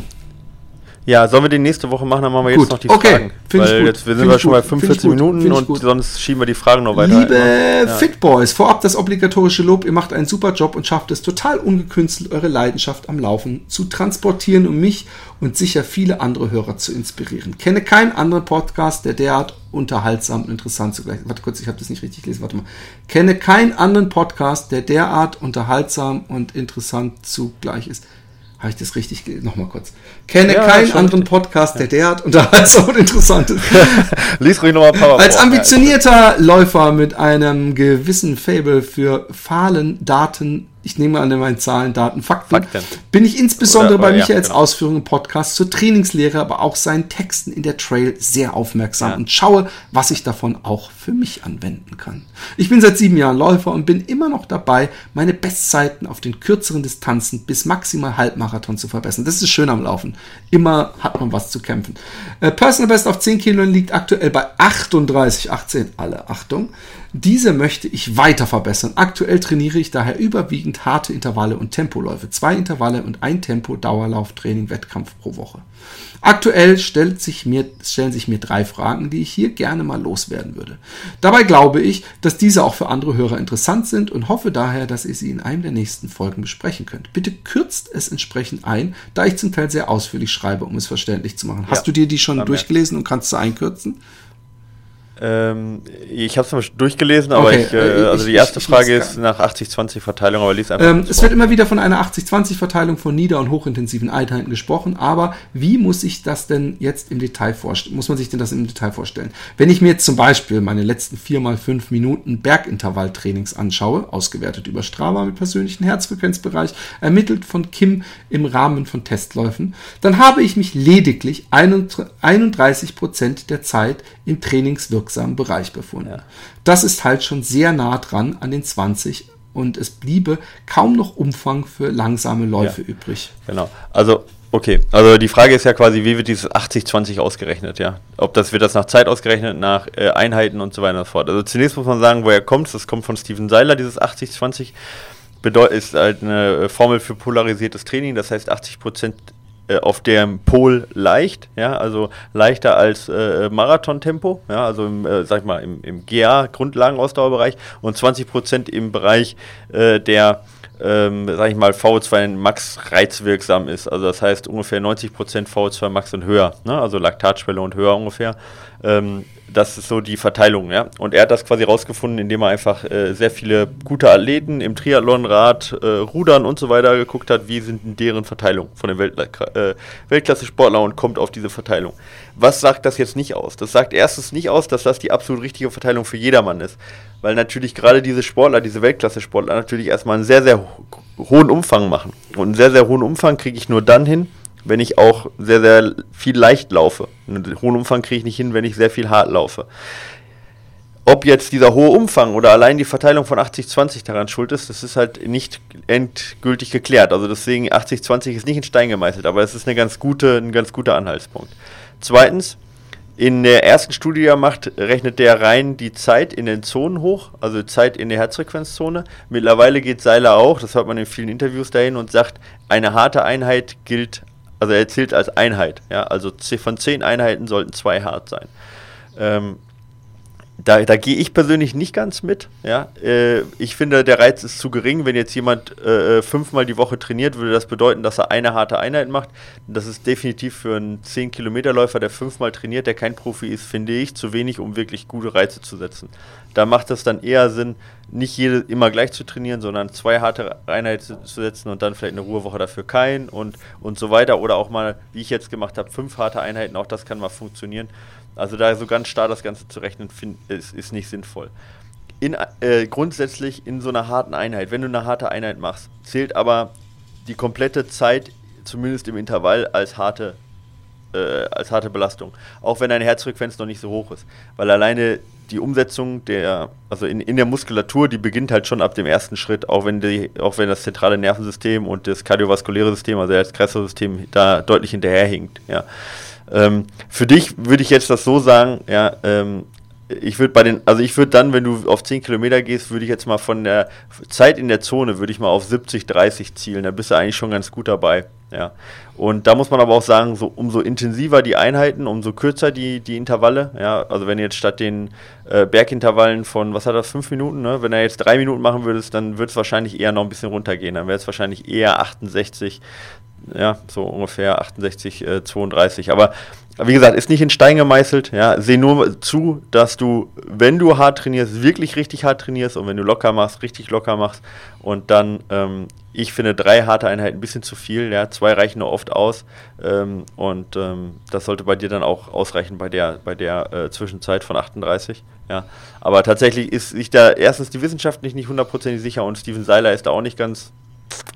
Ja, sollen wir den nächste Woche machen, dann machen wir gut. jetzt noch die okay. Fragen. Weil jetzt wir sind wir schon bei 45 Minuten und gut. sonst schieben wir die Fragen noch weiter. Liebe ja. Fitboys, vorab das obligatorische Lob, ihr macht einen super Job und schafft es total ungekünstelt, eure Leidenschaft am Laufen zu transportieren, um mich und sicher viele andere Hörer zu inspirieren. Kenne keinen anderen Podcast, der derart unterhaltsam und interessant zugleich ist. Warte kurz, ich habe das nicht richtig gelesen. Warte mal. Kenne keinen anderen Podcast, der derart unterhaltsam und interessant zugleich ist. Habe ich das richtig? Nochmal kurz. Kenne ja, keinen anderen Podcast, der derart unterhaltsam und interessant ist. Lies ruhig nochmal Power. Als ambitionierter Läufer mit einem gewissen Fable für Fahlen, Daten, ich nehme an meinen Zahlen, Daten, Fakten, Fakten. bin ich insbesondere oder, oder, bei Michaels ja, genau. Ausführungen im Podcast zur Trainingslehre, aber auch seinen Texten in der Trail sehr aufmerksam ja. und schaue, was ich davon auch für mich anwenden kann. Ich bin seit sieben Jahren Läufer und bin immer noch dabei, meine Bestzeiten auf den kürzeren Distanzen bis maximal Halbmarathon zu verbessern. Das ist schön am Laufen. Immer hat man was zu kämpfen. Äh, Personal Best auf 10 Kilo liegt aktuell bei 38, 18, alle Achtung. Diese möchte ich weiter verbessern. Aktuell trainiere ich daher überwiegend harte Intervalle und Tempoläufe. Zwei Intervalle und ein Tempo Dauerlauftraining Wettkampf pro Woche. Aktuell stellt sich mir, stellen sich mir drei Fragen, die ich hier gerne mal loswerden würde. Dabei glaube ich, dass diese auch für andere Hörer interessant sind und hoffe daher, dass ihr sie in einem der nächsten Folgen besprechen könnt. Bitte kürzt es entsprechend ein, da ich zum Teil sehr ausführlich schreibe, um es verständlich zu machen. Hast ja, du dir die schon durchgelesen und kannst du einkürzen? Ähm, ich habe es durchgelesen, aber okay, ich, äh, äh also die erste ich, ich, Frage ist nach 80-20 Verteilung, aber lies einfach. Ähm, es wird immer wieder von einer 80-20 Verteilung von nieder- und hochintensiven Einheiten gesprochen, aber wie muss ich das denn jetzt im Detail vorstellen? Muss man sich denn das im Detail vorstellen? Wenn ich mir jetzt zum Beispiel meine letzten vier mal fünf Minuten Bergintervalltrainings anschaue, ausgewertet über Strava mit persönlichen Herzfrequenzbereich, ermittelt von Kim im Rahmen von Testläufen, dann habe ich mich lediglich 31 Prozent der Zeit im Trainingswirksam wirksamen Bereich befunden. Ja. Das ist halt schon sehr nah dran an den 20 und es bliebe kaum noch Umfang für langsame Läufe ja. übrig. Genau. Also Okay, also die Frage ist ja quasi, wie wird dieses 80-20 ausgerechnet, ja? Ob das wird das nach Zeit ausgerechnet, nach äh, Einheiten und so weiter und so fort. Also zunächst muss man sagen, woher kommt es? Das kommt von Steven Seiler, dieses 80-20. Ist halt eine Formel für polarisiertes Training, das heißt 80 Prozent äh, auf dem Pol leicht, ja, also leichter als äh, Marathontempo, ja, also im, äh, sag ich mal, im, im GA, Grundlagenausdauerbereich und 20% im Bereich äh, der ähm, sag ich mal, VO2 Max reizwirksam ist. Also das heißt ungefähr 90% VO2 Max und höher, ne? also Laktatschwelle und höher ungefähr. Ähm, das ist so die Verteilung, ja. Und er hat das quasi rausgefunden, indem er einfach äh, sehr viele gute Athleten im Triathlonrad, äh, Rudern und so weiter geguckt hat, wie sind deren Verteilung von den Welt, äh, Weltklasse-Sportlern und kommt auf diese Verteilung. Was sagt das jetzt nicht aus? Das sagt erstens nicht aus, dass das die absolut richtige Verteilung für jedermann ist. Weil natürlich gerade diese Sportler, diese Weltklasse-Sportler natürlich erstmal einen sehr, sehr ho hohen Umfang machen. Und einen sehr, sehr hohen Umfang kriege ich nur dann hin, wenn ich auch sehr, sehr viel leicht laufe. Einen hohen Umfang kriege ich nicht hin, wenn ich sehr viel hart laufe. Ob jetzt dieser hohe Umfang oder allein die Verteilung von 80-20 daran schuld ist, das ist halt nicht endgültig geklärt. Also deswegen 80-20 ist nicht in Stein gemeißelt, aber es ist eine ganz gute, ein ganz guter Anhaltspunkt. Zweitens, in der ersten Studie, die er macht, rechnet der rein die Zeit in den Zonen hoch, also Zeit in der Herzfrequenzzone. Mittlerweile geht Seiler auch, das hört man in vielen Interviews dahin und sagt, eine harte Einheit gilt also er zählt als Einheit. Ja? Also von zehn Einheiten sollten zwei hart sein. Ähm, da, da gehe ich persönlich nicht ganz mit. Ja? Äh, ich finde, der Reiz ist zu gering. Wenn jetzt jemand äh, fünfmal die Woche trainiert, würde das bedeuten, dass er eine harte Einheit macht. Das ist definitiv für einen 10-Kilometer-Läufer, der fünfmal trainiert, der kein Profi ist, finde ich, zu wenig, um wirklich gute Reize zu setzen. Da macht es dann eher Sinn, nicht jede immer gleich zu trainieren, sondern zwei harte Einheiten zu setzen und dann vielleicht eine Ruhewoche dafür kein und, und so weiter. Oder auch mal, wie ich jetzt gemacht habe, fünf harte Einheiten, auch das kann mal funktionieren. Also da so ganz starr das Ganze zu rechnen, find, ist, ist nicht sinnvoll. In, äh, grundsätzlich in so einer harten Einheit, wenn du eine harte Einheit machst, zählt aber die komplette Zeit, zumindest im Intervall, als harte, äh, als harte Belastung. Auch wenn deine Herzfrequenz noch nicht so hoch ist. Weil alleine die Umsetzung der, also in, in der Muskulatur, die beginnt halt schon ab dem ersten Schritt, auch wenn, die, auch wenn das zentrale Nervensystem und das kardiovaskuläre System, also das Kreislaufsystem, da deutlich hinterherhinkt. Ja. Ähm, für dich würde ich jetzt das so sagen, ja, ähm, ich würde bei den, also ich würde dann, wenn du auf 10 Kilometer gehst, würde ich jetzt mal von der Zeit in der Zone, würde ich mal auf 70, 30 zielen. Da bist du eigentlich schon ganz gut dabei. Ja. Und da muss man aber auch sagen, so, umso intensiver die Einheiten, umso kürzer die, die Intervalle. Ja. Also wenn jetzt statt den äh, Bergintervallen von, was hat das, 5 Minuten, ne? wenn er jetzt 3 Minuten machen würdest, dann würde es wahrscheinlich eher noch ein bisschen runtergehen. Dann wäre es wahrscheinlich eher 68, ja, so ungefähr 68, äh, 32. Aber wie gesagt, ist nicht in Stein gemeißelt. Ja, seh nur zu, dass du, wenn du hart trainierst, wirklich richtig hart trainierst und wenn du locker machst, richtig locker machst. Und dann, ähm, ich finde drei harte Einheiten ein bisschen zu viel. Ja, zwei reichen nur oft aus. Ähm, und ähm, das sollte bei dir dann auch ausreichen bei der, bei der äh, Zwischenzeit von 38. Ja, aber tatsächlich ist sich da erstens die Wissenschaft nicht, hundertprozentig sicher und Steven Seiler ist da auch nicht ganz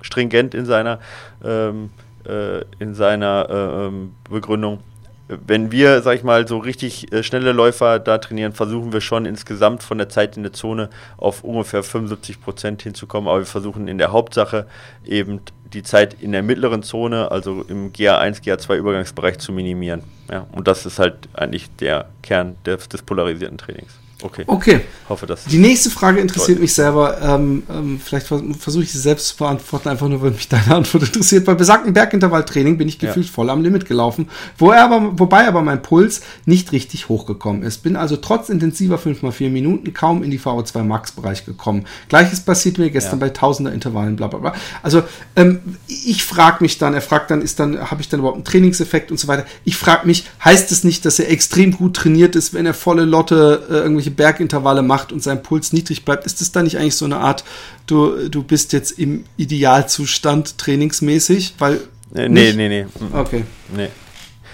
stringent in seiner, ähm, äh, in seiner äh, ähm, Begründung wenn wir, sag ich mal, so richtig äh, schnelle Läufer da trainieren, versuchen wir schon insgesamt von der Zeit in der Zone auf ungefähr 75 Prozent hinzukommen. Aber wir versuchen in der Hauptsache eben die Zeit in der mittleren Zone, also im GA1, GA2 Übergangsbereich zu minimieren. Ja, und das ist halt eigentlich der Kern des, des polarisierten Trainings. Okay. Okay. Hoffe, dass die nächste Frage interessiert mich selber. Ähm, ähm, vielleicht versuche ich sie selbst zu beantworten, einfach nur, weil mich deine Antwort interessiert. Bei besagten Bergintervalltraining bin ich gefühlt ja. voll am Limit gelaufen, wo er aber, wobei aber mein Puls nicht richtig hochgekommen ist. Bin also trotz intensiver 5x4 Minuten kaum in die VO2 Max Bereich gekommen. Gleiches passiert mir gestern ja. bei tausender Intervallen, bla bla bla. Also ähm, ich frage mich dann, er fragt dann, ist dann, habe ich dann überhaupt einen Trainingseffekt und so weiter. Ich frage mich, heißt es nicht, dass er extrem gut trainiert ist, wenn er volle Lotte äh, irgendwelche irgendwelche Bergintervalle macht und sein Puls niedrig bleibt, ist das dann nicht eigentlich so eine Art, du, du bist jetzt im Idealzustand trainingsmäßig? Weil. Nee, nee, nee, nee. Okay. Nee.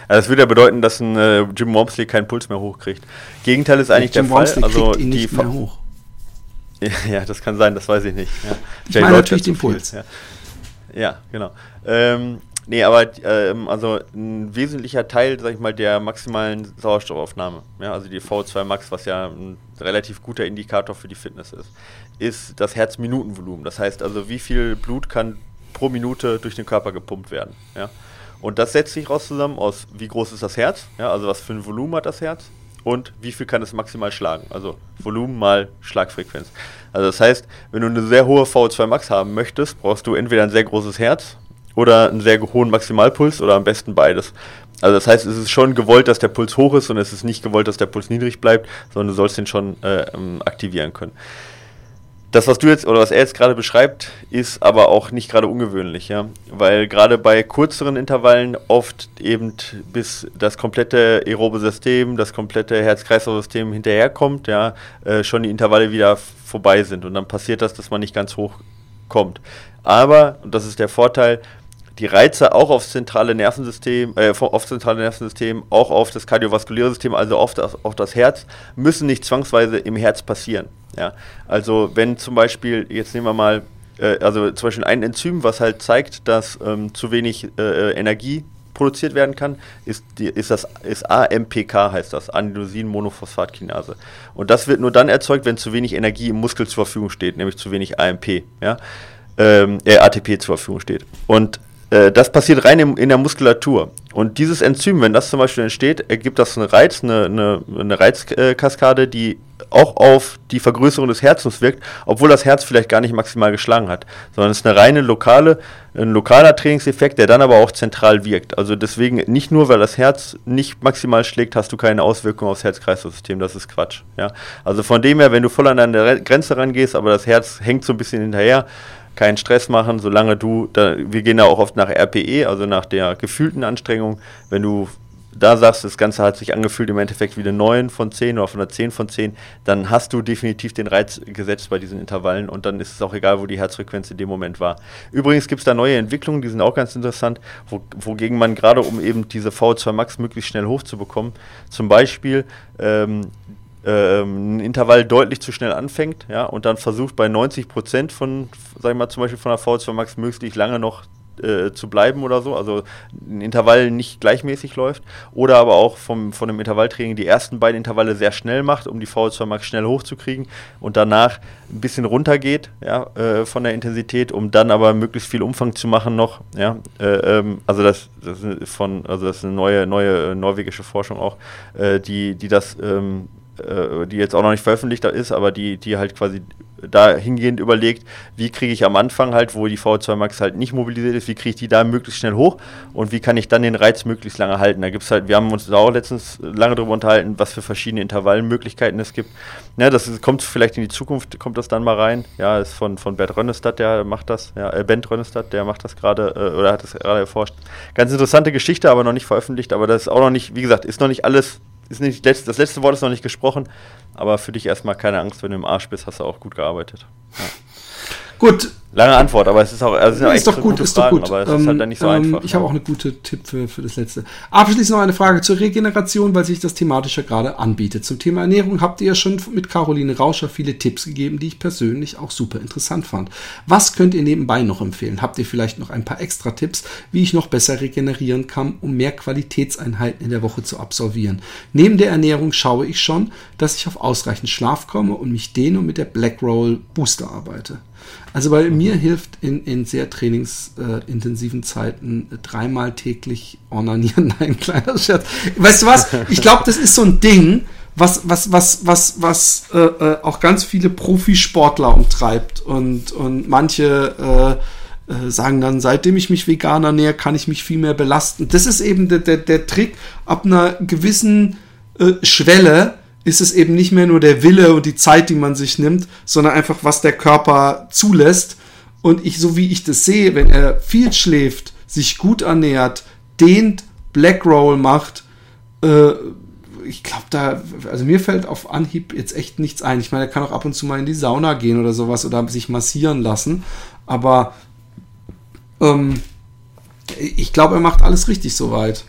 Also das würde ja bedeuten, dass ein äh, Jim Wormsley keinen Puls mehr hochkriegt. Gegenteil ist eigentlich Jim der Wormsley Fall. Also ihn nicht mehr hoch. Ja, das kann sein, das weiß ich nicht. Ja. Ich meine natürlich den Puls. Ja. ja, genau. Ähm, Nee, aber ähm, also ein wesentlicher Teil, sag ich mal, der maximalen Sauerstoffaufnahme, ja, also die V2 Max, was ja ein relativ guter Indikator für die Fitness ist, ist das Herzminutenvolumen. Das heißt also, wie viel Blut kann pro Minute durch den Körper gepumpt werden. Ja? Und das setzt sich raus zusammen aus, wie groß ist das Herz, ja, also was für ein Volumen hat das Herz und wie viel kann es maximal schlagen. Also Volumen mal Schlagfrequenz. Also das heißt, wenn du eine sehr hohe V2 Max haben möchtest, brauchst du entweder ein sehr großes Herz oder einen sehr hohen Maximalpuls oder am besten beides. Also das heißt, es ist schon gewollt, dass der Puls hoch ist und es ist nicht gewollt, dass der Puls niedrig bleibt, sondern du sollst den schon äh, ähm, aktivieren können. Das, was du jetzt oder was er jetzt gerade beschreibt, ist aber auch nicht gerade ungewöhnlich, ja, weil gerade bei kürzeren Intervallen oft eben bis das komplette aerobe System, das komplette Herz-Kreislauf-System hinterherkommt, ja, äh, schon die Intervalle wieder vorbei sind und dann passiert das, dass man nicht ganz hoch kommt. Aber, und das ist der Vorteil, die Reize auch aufs zentrale Nervensystem, äh, aufs zentrale Nervensystem, auch auf das kardiovaskuläre System, also auf das, auf das Herz, müssen nicht zwangsweise im Herz passieren. Ja? Also wenn zum Beispiel, jetzt nehmen wir mal, äh, also zum Beispiel ein Enzym, was halt zeigt, dass ähm, zu wenig äh, Energie produziert werden kann, ist, die, ist das ist AMPK heißt das, Adenosin-Monophosphatkinase. Und das wird nur dann erzeugt, wenn zu wenig Energie im Muskel zur Verfügung steht, nämlich zu wenig AMP, ja? ähm, äh, ATP zur Verfügung steht. Und äh, das passiert rein im, in der Muskulatur. Und dieses Enzym, wenn das zum Beispiel entsteht, ergibt das einen Reiz, eine, eine, eine Reizkaskade, die auch auf die Vergrößerung des Herzens wirkt, obwohl das Herz vielleicht gar nicht maximal geschlagen hat, sondern es ist eine reine lokale, ein lokaler Trainingseffekt, der dann aber auch zentral wirkt. Also deswegen nicht nur, weil das Herz nicht maximal schlägt, hast du keine Auswirkung aufs Herz-Kreislauf-System. Das ist Quatsch. Ja? Also von dem her, wenn du voll an deine Grenze rangehst, aber das Herz hängt so ein bisschen hinterher, keinen Stress machen, solange du, da, wir gehen da auch oft nach RPE, also nach der gefühlten Anstrengung, wenn du da sagst, das Ganze hat sich angefühlt im Endeffekt wie eine 9 von 10 oder von einer 10 von 10, dann hast du definitiv den Reiz gesetzt bei diesen Intervallen und dann ist es auch egal, wo die Herzfrequenz in dem Moment war. Übrigens gibt es da neue Entwicklungen, die sind auch ganz interessant, wo, wogegen man gerade, um eben diese V2 Max möglichst schnell hochzubekommen, zum Beispiel ähm, ein Intervall deutlich zu schnell anfängt, ja, und dann versucht bei 90 Prozent von, sag ich mal, zum Beispiel von der V2 Max möglichst lange noch äh, zu bleiben oder so, also ein Intervall nicht gleichmäßig läuft, oder aber auch vom, von dem Intervalltraining die ersten beiden Intervalle sehr schnell macht, um die VO2 Max schnell hochzukriegen und danach ein bisschen runtergeht ja, äh, von der Intensität, um dann aber möglichst viel Umfang zu machen noch. Ja, äh, ähm, also das, das ist von, also das ist eine neue, neue norwegische Forschung auch, äh, die, die das ähm, äh, die jetzt auch noch nicht veröffentlicht ist, aber die, die halt quasi dahingehend überlegt, wie kriege ich am Anfang halt, wo die V2 Max halt nicht mobilisiert ist, wie kriege ich die da möglichst schnell hoch und wie kann ich dann den Reiz möglichst lange halten. Da gibt es halt, wir haben uns da auch letztens lange drüber unterhalten, was für verschiedene Intervallmöglichkeiten es gibt. Ja, das ist, kommt vielleicht in die Zukunft, kommt das dann mal rein. Ja, ist von, von Bert Rönnestadt, der macht das, ja, äh, Bent Rönnestadt, der macht das gerade äh, oder hat das gerade erforscht. Ganz interessante Geschichte, aber noch nicht veröffentlicht, aber das ist auch noch nicht, wie gesagt, ist noch nicht alles ist nicht, das letzte Wort ist noch nicht gesprochen, aber für dich erstmal keine Angst, wenn du im Arsch bist, hast du auch gut gearbeitet. Ja. Gut, Lange Antwort, aber es ist auch also ist doch gut, ist Fragen, doch gut. Aber es ähm, ist halt dann nicht so ähm, einfach. Ich habe auch eine gute Tipp für, für das letzte. Abschließend noch eine Frage zur Regeneration, weil sich das thematisch ja gerade anbietet. Zum Thema Ernährung habt ihr ja schon mit Caroline Rauscher viele Tipps gegeben, die ich persönlich auch super interessant fand. Was könnt ihr nebenbei noch empfehlen? Habt ihr vielleicht noch ein paar extra Tipps, wie ich noch besser regenerieren kann, um mehr Qualitätseinheiten in der Woche zu absolvieren? Neben der Ernährung schaue ich schon, dass ich auf ausreichend Schlaf komme und mich dehne und mit der Black Roll Booster arbeite. Also bei mir hilft in, in sehr trainingsintensiven äh, Zeiten dreimal täglich ornanieren. Nein, kleiner Scherz. Weißt du was? Ich glaube, das ist so ein Ding, was, was, was, was, was äh, äh, auch ganz viele Profisportler umtreibt. Und, und manche äh, äh, sagen dann, seitdem ich mich vegan ernähre, kann ich mich viel mehr belasten. Das ist eben der, der, der Trick, ab einer gewissen äh, Schwelle ist es eben nicht mehr nur der Wille und die Zeit, die man sich nimmt, sondern einfach, was der Körper zulässt. Und ich, so wie ich das sehe, wenn er viel schläft, sich gut ernährt, dehnt, Black Roll macht, äh, ich glaube, da, also mir fällt auf Anhieb jetzt echt nichts ein. Ich meine, er kann auch ab und zu mal in die Sauna gehen oder sowas oder sich massieren lassen. Aber ähm, ich glaube, er macht alles richtig soweit.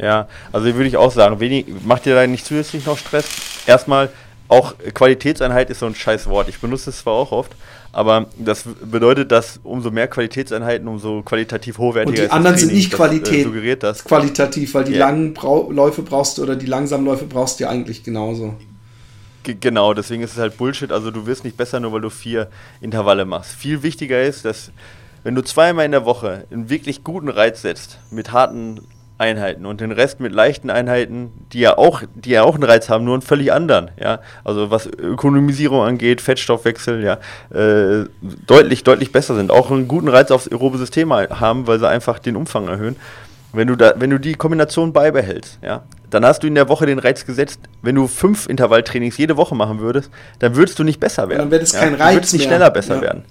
Ja, also würde ich auch sagen, wenig, macht ihr da nicht zusätzlich noch Stress? Erstmal, auch Qualitätseinheit ist so ein scheiß Wort. Ich benutze es zwar auch oft, aber das bedeutet, dass umso mehr Qualitätseinheiten, umso qualitativ hochwertiger ist. Und die anderen sind nicht Qualität, das, äh, qualitativ, weil die ja. langen Brau Läufe brauchst du oder die langsamen Läufe brauchst du ja eigentlich genauso. G genau, deswegen ist es halt Bullshit. Also du wirst nicht besser, nur weil du vier Intervalle machst. Viel wichtiger ist, dass wenn du zweimal in der Woche einen wirklich guten Reiz setzt, mit harten Einheiten und den Rest mit leichten Einheiten, die ja auch, die ja auch einen Reiz haben, nur einen völlig anderen, ja. Also was Ökonomisierung angeht, Fettstoffwechsel, ja, äh, deutlich, deutlich besser sind. Auch einen guten Reiz aufs aerobe System haben, weil sie einfach den Umfang erhöhen. Wenn du da, wenn du die Kombination beibehältst, ja, dann hast du in der Woche den Reiz gesetzt. Wenn du fünf Intervalltrainings jede Woche machen würdest, dann würdest du nicht besser werden. dann wird es ja? kein Reiz. Du würdest nicht schneller besser ja. werden.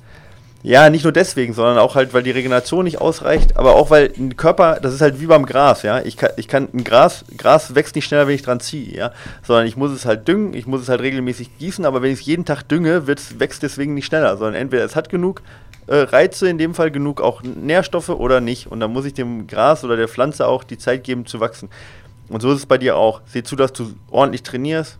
Ja, nicht nur deswegen, sondern auch halt, weil die Regeneration nicht ausreicht, aber auch weil ein Körper, das ist halt wie beim Gras, ja. Ich kann, ich kann ein Gras, Gras wächst nicht schneller, wenn ich dran ziehe, ja. Sondern ich muss es halt düngen, ich muss es halt regelmäßig gießen, aber wenn ich es jeden Tag dünge, wächst deswegen nicht schneller, sondern entweder es hat genug äh, Reize, in dem Fall genug auch Nährstoffe oder nicht. Und dann muss ich dem Gras oder der Pflanze auch die Zeit geben zu wachsen. Und so ist es bei dir auch. Seh zu, dass du ordentlich trainierst,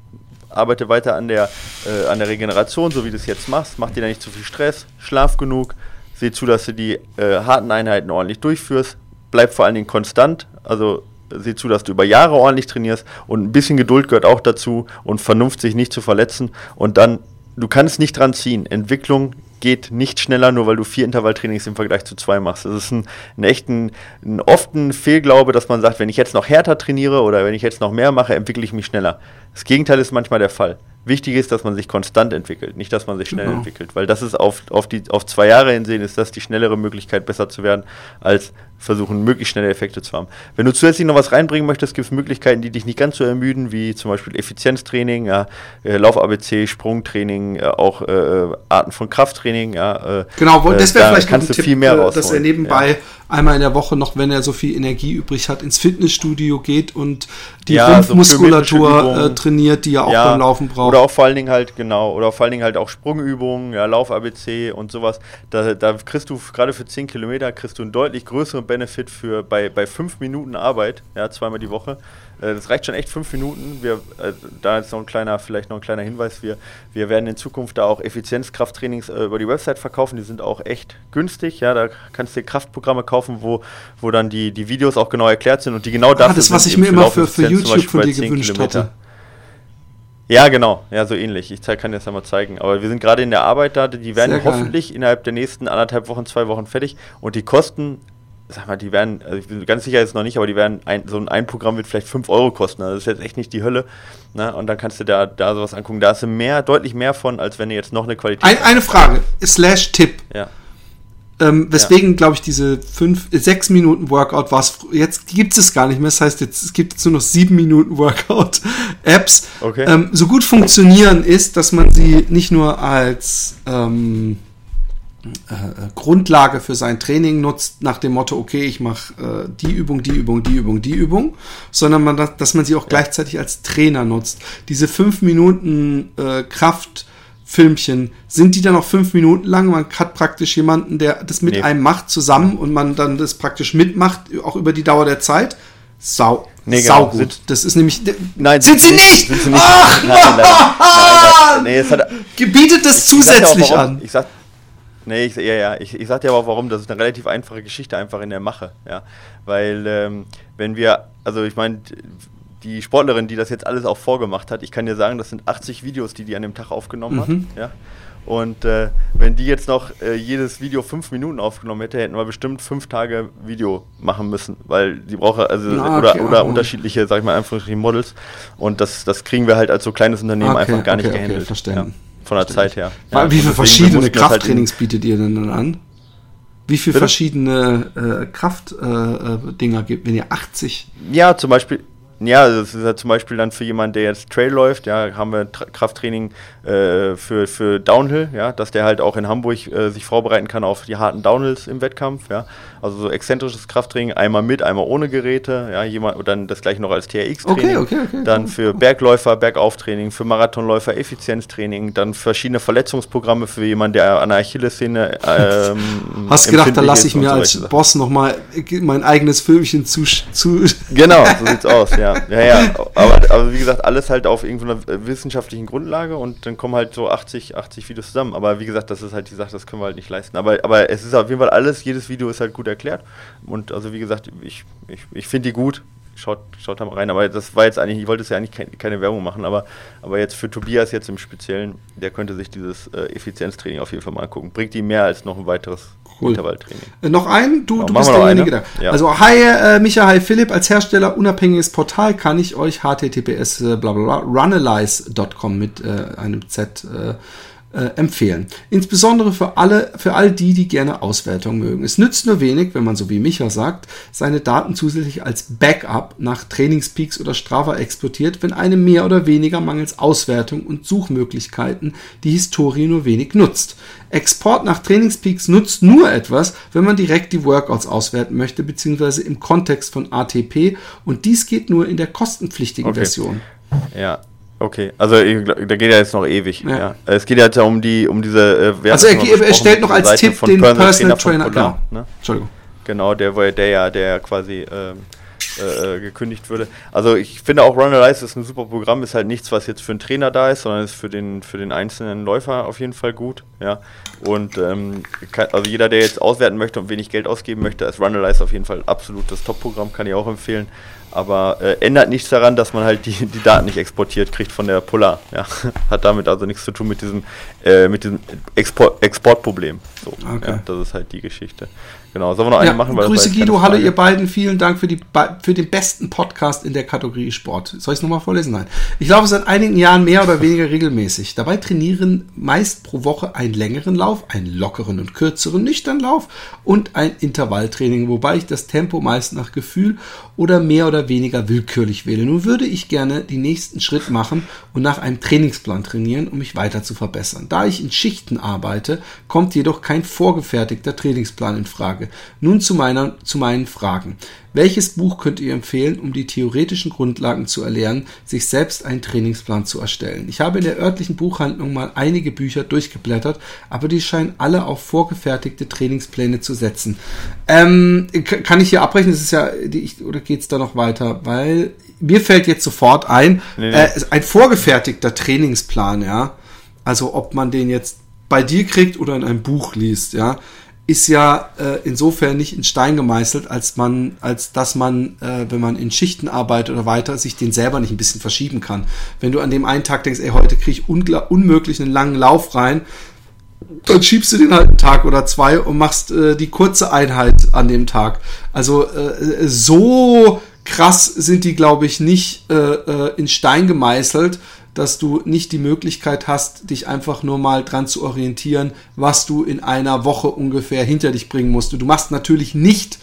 arbeite weiter an der, äh, an der Regeneration, so wie du es jetzt machst. Mach dir da nicht zu viel Stress, schlaf genug, seh zu, dass du die äh, harten Einheiten ordentlich durchführst. Bleib vor allen Dingen konstant, also seh zu, dass du über Jahre ordentlich trainierst und ein bisschen Geduld gehört auch dazu und Vernunft, sich nicht zu verletzen. Und dann, du kannst nicht dran ziehen. Entwicklung geht nicht schneller, nur weil du vier Intervalltrainings im Vergleich zu zwei machst. Das ist ein, ein echten, ein oft ein Fehlglaube, dass man sagt, wenn ich jetzt noch härter trainiere oder wenn ich jetzt noch mehr mache, entwickle ich mich schneller. Das Gegenteil ist manchmal der Fall. Wichtig ist, dass man sich konstant entwickelt, nicht, dass man sich schnell genau. entwickelt, weil das ist auf, auf, die, auf zwei Jahre hinsehen, ist das die schnellere Möglichkeit, besser zu werden, als versuchen, möglichst schnelle Effekte zu haben. Wenn du zusätzlich noch was reinbringen möchtest, gibt es Möglichkeiten, die dich nicht ganz so ermüden, wie zum Beispiel Effizienztraining, ja, äh, Lauf-ABC, Sprungtraining, äh, auch äh, Arten von Krafttraining. Ja, äh, genau, das wäre da vielleicht kannst ein du viel mehr äh, rausholen. dass er nebenbei ja. einmal in der Woche noch, wenn er so viel Energie übrig hat, ins Fitnessstudio geht und die Rumpfmuskulatur so trainiert, die er auch ja, beim Laufen braucht. Oder auch vor allen Dingen halt, genau, oder vor allen Dingen halt auch Sprungübungen, ja, Lauf-ABC und sowas. Da, da kriegst du gerade für 10 Kilometer kriegst du einen deutlich größeren Benefit für bei, bei fünf Minuten Arbeit, ja, zweimal die Woche. Äh, das reicht schon echt fünf Minuten. Wir, äh, da ist noch ein kleiner, vielleicht noch ein kleiner Hinweis. Wir, wir werden in Zukunft da auch Effizienzkrafttrainings äh, über die Website verkaufen. Die sind auch echt günstig. Ja, da kannst du dir Kraftprogramme kaufen, wo, wo dann die, die Videos auch genau erklärt sind und die genau dafür ah, das, was ich mir immer für, für YouTube von dir gewünscht Kilometer. hatte. Ja, genau. Ja, so ähnlich. Ich kann dir das ja mal zeigen. Aber wir sind gerade in der Arbeit da. Die werden hoffentlich innerhalb der nächsten anderthalb Wochen, zwei Wochen fertig. Und die kosten sag mal, die werden, also ich bin ganz sicher jetzt noch nicht, aber die werden, ein, so ein, ein Programm wird vielleicht 5 Euro kosten. Also das ist jetzt echt nicht die Hölle. Ne? Und dann kannst du da, da sowas angucken. Da hast du mehr, deutlich mehr von, als wenn du jetzt noch eine Qualität. Ein, eine Frage, slash Tipp. Ja. Ähm, weswegen, ja. glaube ich, diese fünf, sechs Minuten Workout war es, jetzt gibt es gar nicht mehr. Das heißt, jetzt, es gibt jetzt nur noch sieben Minuten Workout-Apps. Okay. Ähm, so gut funktionieren ist, dass man sie nicht nur als ähm, äh, Grundlage für sein Training nutzt, nach dem Motto, okay, ich mache äh, die Übung, die Übung, die Übung, die Übung, sondern man, dass man sie auch ja. gleichzeitig als Trainer nutzt. Diese fünf Minuten äh, Kraftfilmchen, sind die dann auch fünf Minuten lang? Man hat praktisch jemanden, der das mit nee. einem macht, zusammen und man dann das praktisch mitmacht, auch über die Dauer der Zeit. Sau, nee, genau. sau gut. das ist nämlich. Nein, sind, sind sie nicht? Sind sie nicht? Ach, nein, nein, nein, nein, nee, es hat, Gebietet das zusätzlich ja an. Ich sag, Nee, ich, ja, ja. Ich, ich sag dir aber auch warum. Das ist eine relativ einfache Geschichte einfach in der Mache. Ja. Weil, ähm, wenn wir, also ich meine, die Sportlerin, die das jetzt alles auch vorgemacht hat, ich kann dir sagen, das sind 80 Videos, die die an dem Tag aufgenommen mhm. hat. Ja. Und äh, wenn die jetzt noch äh, jedes Video fünf Minuten aufgenommen hätte, hätten wir bestimmt fünf Tage Video machen müssen, weil die brauchen also Na, okay, oder, oder unterschiedliche, sag ich mal, einfach Models. Und das, das kriegen wir halt als so kleines Unternehmen okay, einfach gar okay, nicht gehandelt. Okay, verstanden. Ja. Von der Zeit her. Ja, wie viele verschiedene halt Krafttrainings halt bietet ihr denn dann an? Wie viele verschiedene äh, Kraftdinger äh, äh gibt, wenn ihr 80? Ja, zum Beispiel, ja, das ist ja zum Beispiel dann für jemanden, der jetzt Trail läuft, ja, haben wir Tra Krafttraining äh, für, für Downhill, ja, dass der halt auch in Hamburg äh, sich vorbereiten kann auf die harten Downhills im Wettkampf, ja. Also so exzentrisches Krafttraining, einmal mit, einmal ohne Geräte, ja, jemand, dann das gleiche noch als TRX-Training. Okay, okay, okay, dann für Bergläufer, Bergauftraining, für Marathonläufer Effizienztraining, dann verschiedene Verletzungsprogramme für jemanden, der an der Achillessehne. Ähm, Hast gedacht, da lasse ich mir als Sachen. Boss nochmal mein eigenes Filmchen zu, zu. Genau, so sieht's aus, ja. Ja, ja. Aber, aber wie gesagt, alles halt auf irgendeiner wissenschaftlichen Grundlage und dann kommen halt so 80, 80 Videos zusammen. Aber wie gesagt, das ist halt die Sache, das können wir halt nicht leisten. Aber, aber es ist auf jeden Fall alles, jedes Video ist halt gut erklärt. Und also wie gesagt, ich, ich, ich finde die gut. Schaut, schaut da mal rein. Aber das war jetzt eigentlich, ich wollte es ja eigentlich keine, keine Werbung machen, aber, aber jetzt für Tobias jetzt im Speziellen, der könnte sich dieses äh, Effizienztraining auf jeden Fall mal angucken. Bringt ihm mehr als noch ein weiteres Cool. Intervalltraining. Äh, noch ein, du, ja, du bist derjenige da. Ja. Also, hi äh, Micha, hi Philipp, als Hersteller unabhängiges Portal kann ich euch https äh, bla bla bla runalyze.com mit äh, einem Z äh, äh, empfehlen. Insbesondere für alle, für all die, die gerne Auswertung mögen. Es nützt nur wenig, wenn man so wie Micha sagt, seine Daten zusätzlich als Backup nach Trainingspeaks oder Strava exportiert, wenn einem mehr oder weniger mangels Auswertung und Suchmöglichkeiten die Historie nur wenig nutzt. Export nach Trainingspeaks nutzt nur etwas, wenn man direkt die Workouts auswerten möchte, beziehungsweise im Kontext von ATP und dies geht nur in der kostenpflichtigen okay. Version. Ja, Okay, also da geht ja jetzt noch ewig. Ja. ja. Es geht ja jetzt um die um diese. Äh, also er, er stellt noch als Tipp den Personal, Personal Trainer. Trainer genau. Ne? Entschuldigung. Genau, der, der ja, der quasi ähm, äh, äh, gekündigt würde. Also ich finde auch Run Alive ist ein super Programm, ist halt nichts, was jetzt für einen Trainer da ist, sondern ist für den für den einzelnen Läufer auf jeden Fall gut. Ja. Und ähm, kann, also jeder, der jetzt auswerten möchte und wenig Geld ausgeben möchte, ist Run Alive auf jeden Fall absolut das Top-Programm, kann ich auch empfehlen. Aber äh, ändert nichts daran, dass man halt die, die Daten nicht exportiert kriegt von der Polar. Ja. Hat damit also nichts zu tun mit diesem, äh, mit diesem Export, Exportproblem. So, okay. ja, das ist halt die Geschichte. Genau, sollen wir noch eine ja, machen? Grüße Guido, hallo ihr beiden, vielen Dank für, die, für den besten Podcast in der Kategorie Sport. Soll ich es nochmal vorlesen? Nein. Ich laufe seit einigen Jahren mehr oder weniger regelmäßig. Dabei trainieren meist pro Woche einen längeren Lauf, einen lockeren und kürzeren nüchternen Lauf und ein Intervalltraining, wobei ich das Tempo meist nach Gefühl oder mehr oder weniger willkürlich wähle. Nun würde ich gerne den nächsten Schritt machen und nach einem Trainingsplan trainieren, um mich weiter zu verbessern. Da ich in Schichten arbeite, kommt jedoch kein vorgefertigter Trainingsplan in Frage. Nun zu, meiner, zu meinen Fragen. Welches Buch könnt ihr empfehlen, um die theoretischen Grundlagen zu erlernen, sich selbst einen Trainingsplan zu erstellen? Ich habe in der örtlichen Buchhandlung mal einige Bücher durchgeblättert, aber die scheinen alle auf vorgefertigte Trainingspläne zu setzen. Ähm, kann ich hier abbrechen? Das ist ja, die, oder geht's da noch weiter? Weil mir fällt jetzt sofort ein, nee, nee. Äh, ein vorgefertigter Trainingsplan, ja. Also ob man den jetzt bei dir kriegt oder in einem Buch liest, ja ist ja äh, insofern nicht in Stein gemeißelt, als man, als dass man, äh, wenn man in Schichten arbeitet oder weiter, sich den selber nicht ein bisschen verschieben kann. Wenn du an dem einen Tag denkst, ey, heute kriege ich unmöglich einen langen Lauf rein, dann schiebst du den halt einen Tag oder zwei und machst äh, die kurze Einheit an dem Tag. Also äh, so krass sind die, glaube ich, nicht äh, äh, in Stein gemeißelt, dass du nicht die Möglichkeit hast, dich einfach nur mal dran zu orientieren, was du in einer Woche ungefähr hinter dich bringen musst. Du machst natürlich nicht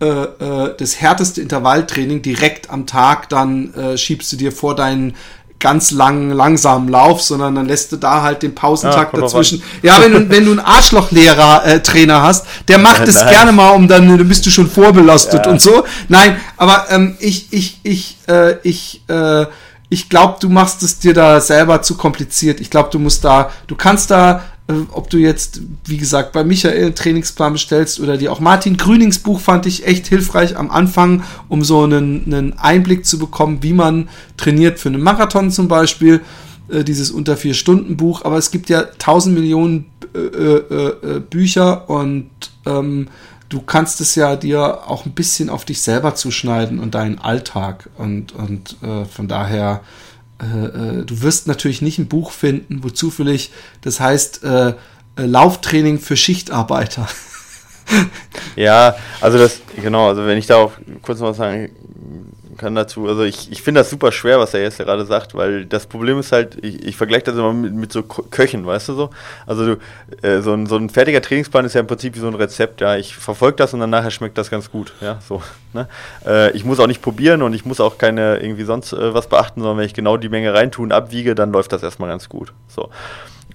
äh, äh, das härteste Intervalltraining direkt am Tag, dann äh, schiebst du dir vor deinen ganz langen, langsamen Lauf, sondern dann lässt du da halt den Pausentakt ja, dazwischen. Ja, wenn du, wenn du einen Arschlochlehrer äh, Trainer hast, der macht es gerne mal, um dann, dann bist du schon vorbelastet ja. und so. Nein, aber ähm, ich, ich, ich, äh, ich, äh, ich glaube, du machst es dir da selber zu kompliziert. Ich glaube, du musst da, du kannst da, äh, ob du jetzt, wie gesagt, bei Michael einen Trainingsplan bestellst oder dir auch Martin Grünings Buch fand ich echt hilfreich am Anfang, um so einen, einen Einblick zu bekommen, wie man trainiert für einen Marathon zum Beispiel. Äh, dieses unter vier Stunden Buch, aber es gibt ja tausend Millionen äh, äh, äh Bücher und ähm, du kannst es ja dir auch ein bisschen auf dich selber zuschneiden und deinen Alltag. Und, und äh, von daher, äh, äh, du wirst natürlich nicht ein Buch finden, wo zufällig, das heißt, äh, äh Lauftraining für Schichtarbeiter. ja, also das, genau, also wenn ich da auch kurz noch was sagen kann dazu. Also ich, ich finde das super schwer, was er jetzt gerade sagt, weil das Problem ist halt, ich, ich vergleiche das immer mit, mit so Köchen, weißt du so? Also du, äh, so, ein, so ein fertiger Trainingsplan ist ja im Prinzip wie so ein Rezept, ja. Ich verfolge das und dann nachher schmeckt das ganz gut, ja, so. Ne? Äh, ich muss auch nicht probieren und ich muss auch keine irgendwie sonst äh, was beachten, sondern wenn ich genau die Menge reintun, abwiege, dann läuft das erstmal ganz gut. So.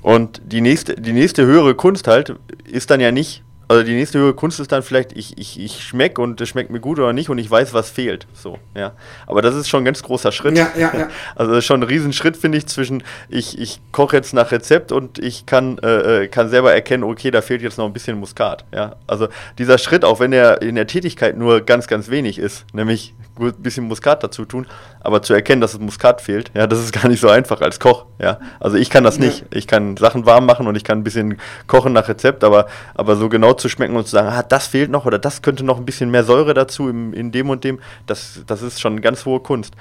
Und die nächste, die nächste höhere Kunst halt ist dann ja nicht, also die nächste höhere Kunst ist dann vielleicht, ich, ich, ich schmecke und es schmeckt mir gut oder nicht und ich weiß, was fehlt. So, ja. Aber das ist schon ein ganz großer Schritt. Ja, ja, ja. Also das ist schon ein Riesenschritt, finde ich, zwischen ich, ich koche jetzt nach Rezept und ich kann, äh, äh, kann selber erkennen, okay, da fehlt jetzt noch ein bisschen Muskat. Ja. Also dieser Schritt, auch wenn er in der Tätigkeit nur ganz, ganz wenig ist, nämlich ein bisschen Muskat dazu tun, aber zu erkennen, dass es Muskat fehlt, ja, das ist gar nicht so einfach als Koch, ja. Also ich kann das nicht. Ich kann Sachen warm machen und ich kann ein bisschen kochen nach Rezept, aber, aber so genau zu schmecken und zu sagen, ah, das fehlt noch oder das könnte noch ein bisschen mehr Säure dazu im, in dem und dem, das, das ist schon eine ganz hohe Kunst.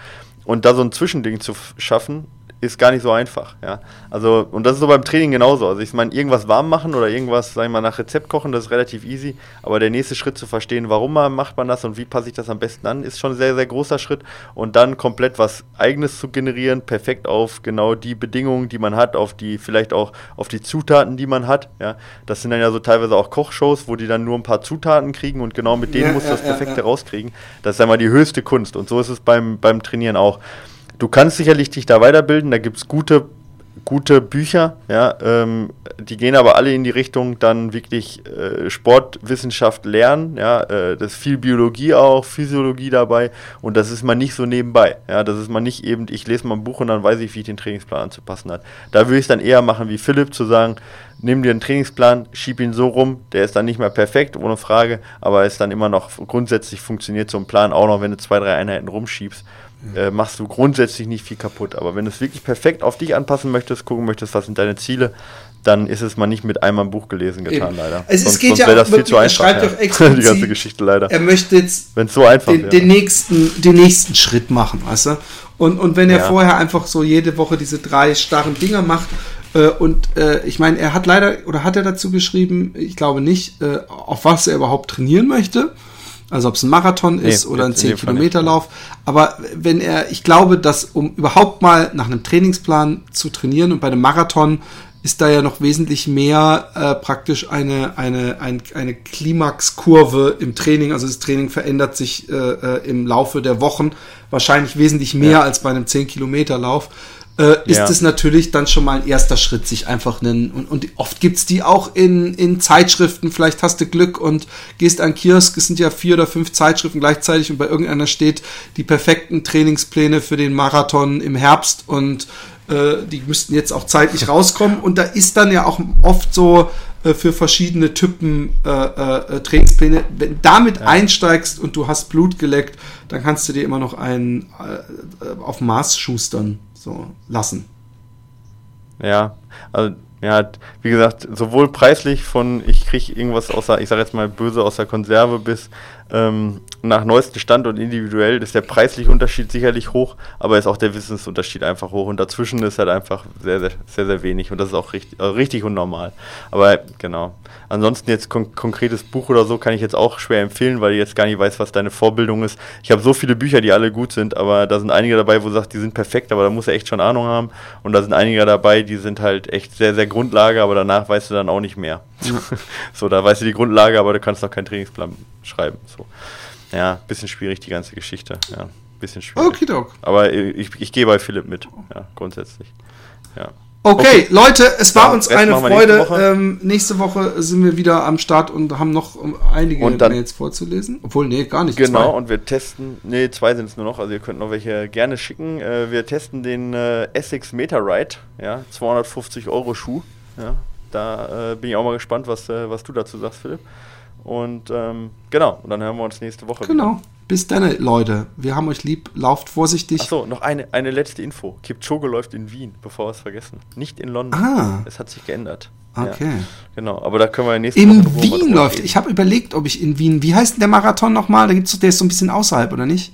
Und da so ein Zwischending zu schaffen, ist gar nicht so einfach, ja. Also, und das ist so beim Training genauso. Also, ich meine, irgendwas warm machen oder irgendwas, sag ich mal, nach Rezept kochen, das ist relativ easy. Aber der nächste Schritt zu verstehen, warum man, macht man das und wie passe ich das am besten an, ist schon ein sehr, sehr großer Schritt. Und dann komplett was Eigenes zu generieren, perfekt auf genau die Bedingungen, die man hat, auf die, vielleicht auch auf die Zutaten, die man hat, ja. Das sind dann ja so teilweise auch Kochshows, wo die dann nur ein paar Zutaten kriegen und genau mit denen ja, muss ja, das Perfekte rauskriegen. Das ist einmal die höchste Kunst. Und so ist es beim, beim Trainieren auch du kannst sicherlich dich da weiterbilden, da gibt es gute, gute Bücher, ja, ähm, die gehen aber alle in die Richtung dann wirklich äh, Sportwissenschaft lernen, ja, äh, das ist viel Biologie auch, Physiologie dabei und das ist man nicht so nebenbei, ja, das ist man nicht eben, ich lese mal ein Buch und dann weiß ich, wie ich den Trainingsplan anzupassen hat. Da würde ich es dann eher machen wie Philipp, zu sagen, nimm dir einen Trainingsplan, schieb ihn so rum, der ist dann nicht mehr perfekt, ohne Frage, aber ist dann immer noch, grundsätzlich funktioniert so ein Plan auch noch, wenn du zwei, drei Einheiten rumschiebst äh, machst du grundsätzlich nicht viel kaputt. Aber wenn du es wirklich perfekt auf dich anpassen möchtest, gucken möchtest, was sind deine Ziele, dann ist es mal nicht mit einmal ein Buch gelesen getan, Eben. leider. Es, sonst geht sonst ja das viel zu wirklich, er einfach. schreibt doch explizit, Die ganze Geschichte leider. Er möchte jetzt so einfach den, den, nächsten, den nächsten Schritt machen, weißt du? Und, und wenn er Ja. vorher einfach so jede Woche diese drei starren Dinger macht, äh, und äh, ich meine, er hat leider, oder hat er dazu geschrieben, ich glaube nicht, äh, auf was er überhaupt trainieren möchte. Also ob es ein Marathon ist Nee, oder ein in dem Fall 10-Kilometer-Lauf. Aber wenn er, ich glaube, dass um überhaupt mal nach einem Trainingsplan zu trainieren und bei einem Marathon ist da ja noch wesentlich mehr äh, praktisch eine, eine, ein, eine Klimaxkurve im Training. Also das Training verändert sich äh, äh, im Laufe der Wochen wahrscheinlich wesentlich mehr Ja. als bei einem 10-Kilometer-Lauf. Äh, ist Ja. es natürlich dann schon mal ein erster Schritt, sich einfach einen, und, und oft gibt's die auch in, in Zeitschriften, vielleicht hast du Glück und gehst an Kiosk, es sind ja vier oder fünf Zeitschriften gleichzeitig und bei irgendeiner steht die perfekten Trainingspläne für den Marathon im Herbst und äh, die müssten jetzt auch zeitlich rauskommen. Und da ist dann ja auch oft so äh, für verschiedene Typen äh, äh, Trainingspläne, wenn du damit einsteigst und du hast Blut geleckt, dann kannst du dir immer noch einen äh, äh, auf Maß schustern so lassen. Ja, also ja, wie gesagt, sowohl preislich von ich kriege irgendwas außer, ich sage jetzt mal böse aus der Konserve bis ähm, nach neuestem Stand und individuell ist der preisliche Unterschied sicherlich hoch, aber ist auch der Wissensunterschied einfach hoch und dazwischen ist halt einfach sehr, sehr, sehr, sehr wenig und das ist auch richtig, äh, richtig und normal. Aber genau. Ansonsten jetzt kon konkretes Buch oder so kann ich jetzt auch schwer empfehlen, weil ich jetzt gar nicht weiß, was deine Vorbildung ist. Ich habe so viele Bücher, die alle gut sind, aber da sind einige dabei, wo du sagst, die sind perfekt, aber da muss er echt schon Ahnung haben. Und da sind einige dabei, die sind halt echt sehr, sehr Grundlage, aber danach weißt du dann auch nicht mehr. so, da weißt du die Grundlage, aber du kannst noch keinen Trainingsplan schreiben. So. Ja, bisschen schwierig die ganze Geschichte. Ja, bisschen schwierig. Okidok. Aber ich, ich gehe bei Philipp mit, ja, grundsätzlich. Ja. Okay, Okay. Leute, es war Ja, uns eine wir nächste Freude. Woche. Ähm, nächste Woche sind wir wieder am Start und haben noch einige Und dann- Mails vorzulesen. Obwohl, nee, gar nicht. Genau, zwei. und wir testen, nee, zwei sind es nur noch, also ihr könnt noch welche gerne schicken. Äh, wir testen den äh, Essex Meta Ride, ja, 250 Euro Schuh. Ja, da äh, bin ich auch mal gespannt, was, äh, was du dazu sagst, Philipp. Und ähm, genau, und dann hören wir uns nächste Woche Genau. Bis dann, Leute. Wir haben euch lieb. Lauft vorsichtig. Achso, noch eine, eine letzte Info. Kipchoge läuft in Wien, bevor wir es vergessen. Nicht in London. Ah. Es hat sich geändert. Okay. Ja, genau, aber da können wir nächste In Woche mal Wien läuft. reden. Ich habe überlegt, ob ich in Wien. Wie heißt denn der Marathon nochmal? Da gibt's doch, der ist so ein bisschen außerhalb, oder nicht?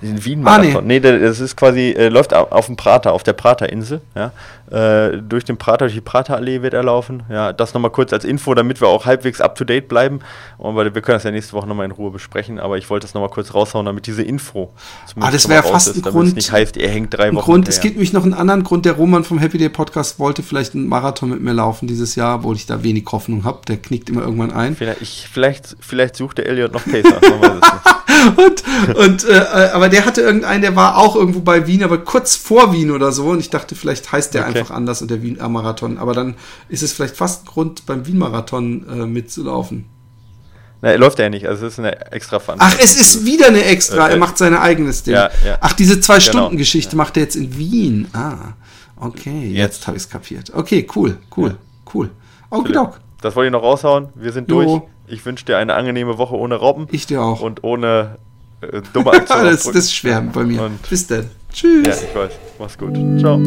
Den Wien Ah, nee. Nee. das ist quasi, äh, läuft au- auf dem Prater, auf der Praterinsel. Ja. Äh, durch den Prater, durch die Praterallee wird er laufen. Ja, das nochmal kurz als Info, damit wir auch halbwegs up to date bleiben. Und weil wir können das ja nächste Woche nochmal in Ruhe besprechen, aber ich wollte das nochmal kurz raushauen, damit diese Info zumindest Ah, das schon mal wär raus fast ist, ein Grund- nicht heißt, ihr hängt drei Wochen Grund, es gibt nämlich noch einen anderen Grund. Der Roman vom Happy Day Podcast wollte vielleicht einen Marathon mit mir laufen dieses Jahr, obwohl ich da wenig Hoffnung habe. Der knickt immer irgendwann ein. Vielleicht, ich, vielleicht, vielleicht sucht der Elliot noch Pacer, Und, und äh, äh, aber der hatte irgendeinen, der war auch irgendwo bei Wien, aber kurz vor Wien oder so. Und ich dachte, vielleicht heißt der Okay. einfach anders und der Wien äh, Marathon. Aber dann ist es vielleicht fast ein Grund, beim Wien Marathon äh, mitzulaufen. Na, er läuft ja nicht, also es ist eine extra Fun. Ach, es ist wieder eine extra. Äh, er macht sein eigenes Ding. ja, ja. Ach, diese zwei Stunden Genau, macht er jetzt in Wien. Ah, okay, jetzt, Jetzt. habe ich es kapiert. Okay, cool, cool, Ja. cool. Okidok. Das wollte ich noch raushauen. Wir sind Jo. durch. Ich wünsche dir eine angenehme Woche ohne Robben. Ich dir auch. Und ohne äh, dumme Aktionen. das, das ist schwer bei mir. Und Bis dann. Tschüss. Ja, ich weiß. Mach's gut. Ciao.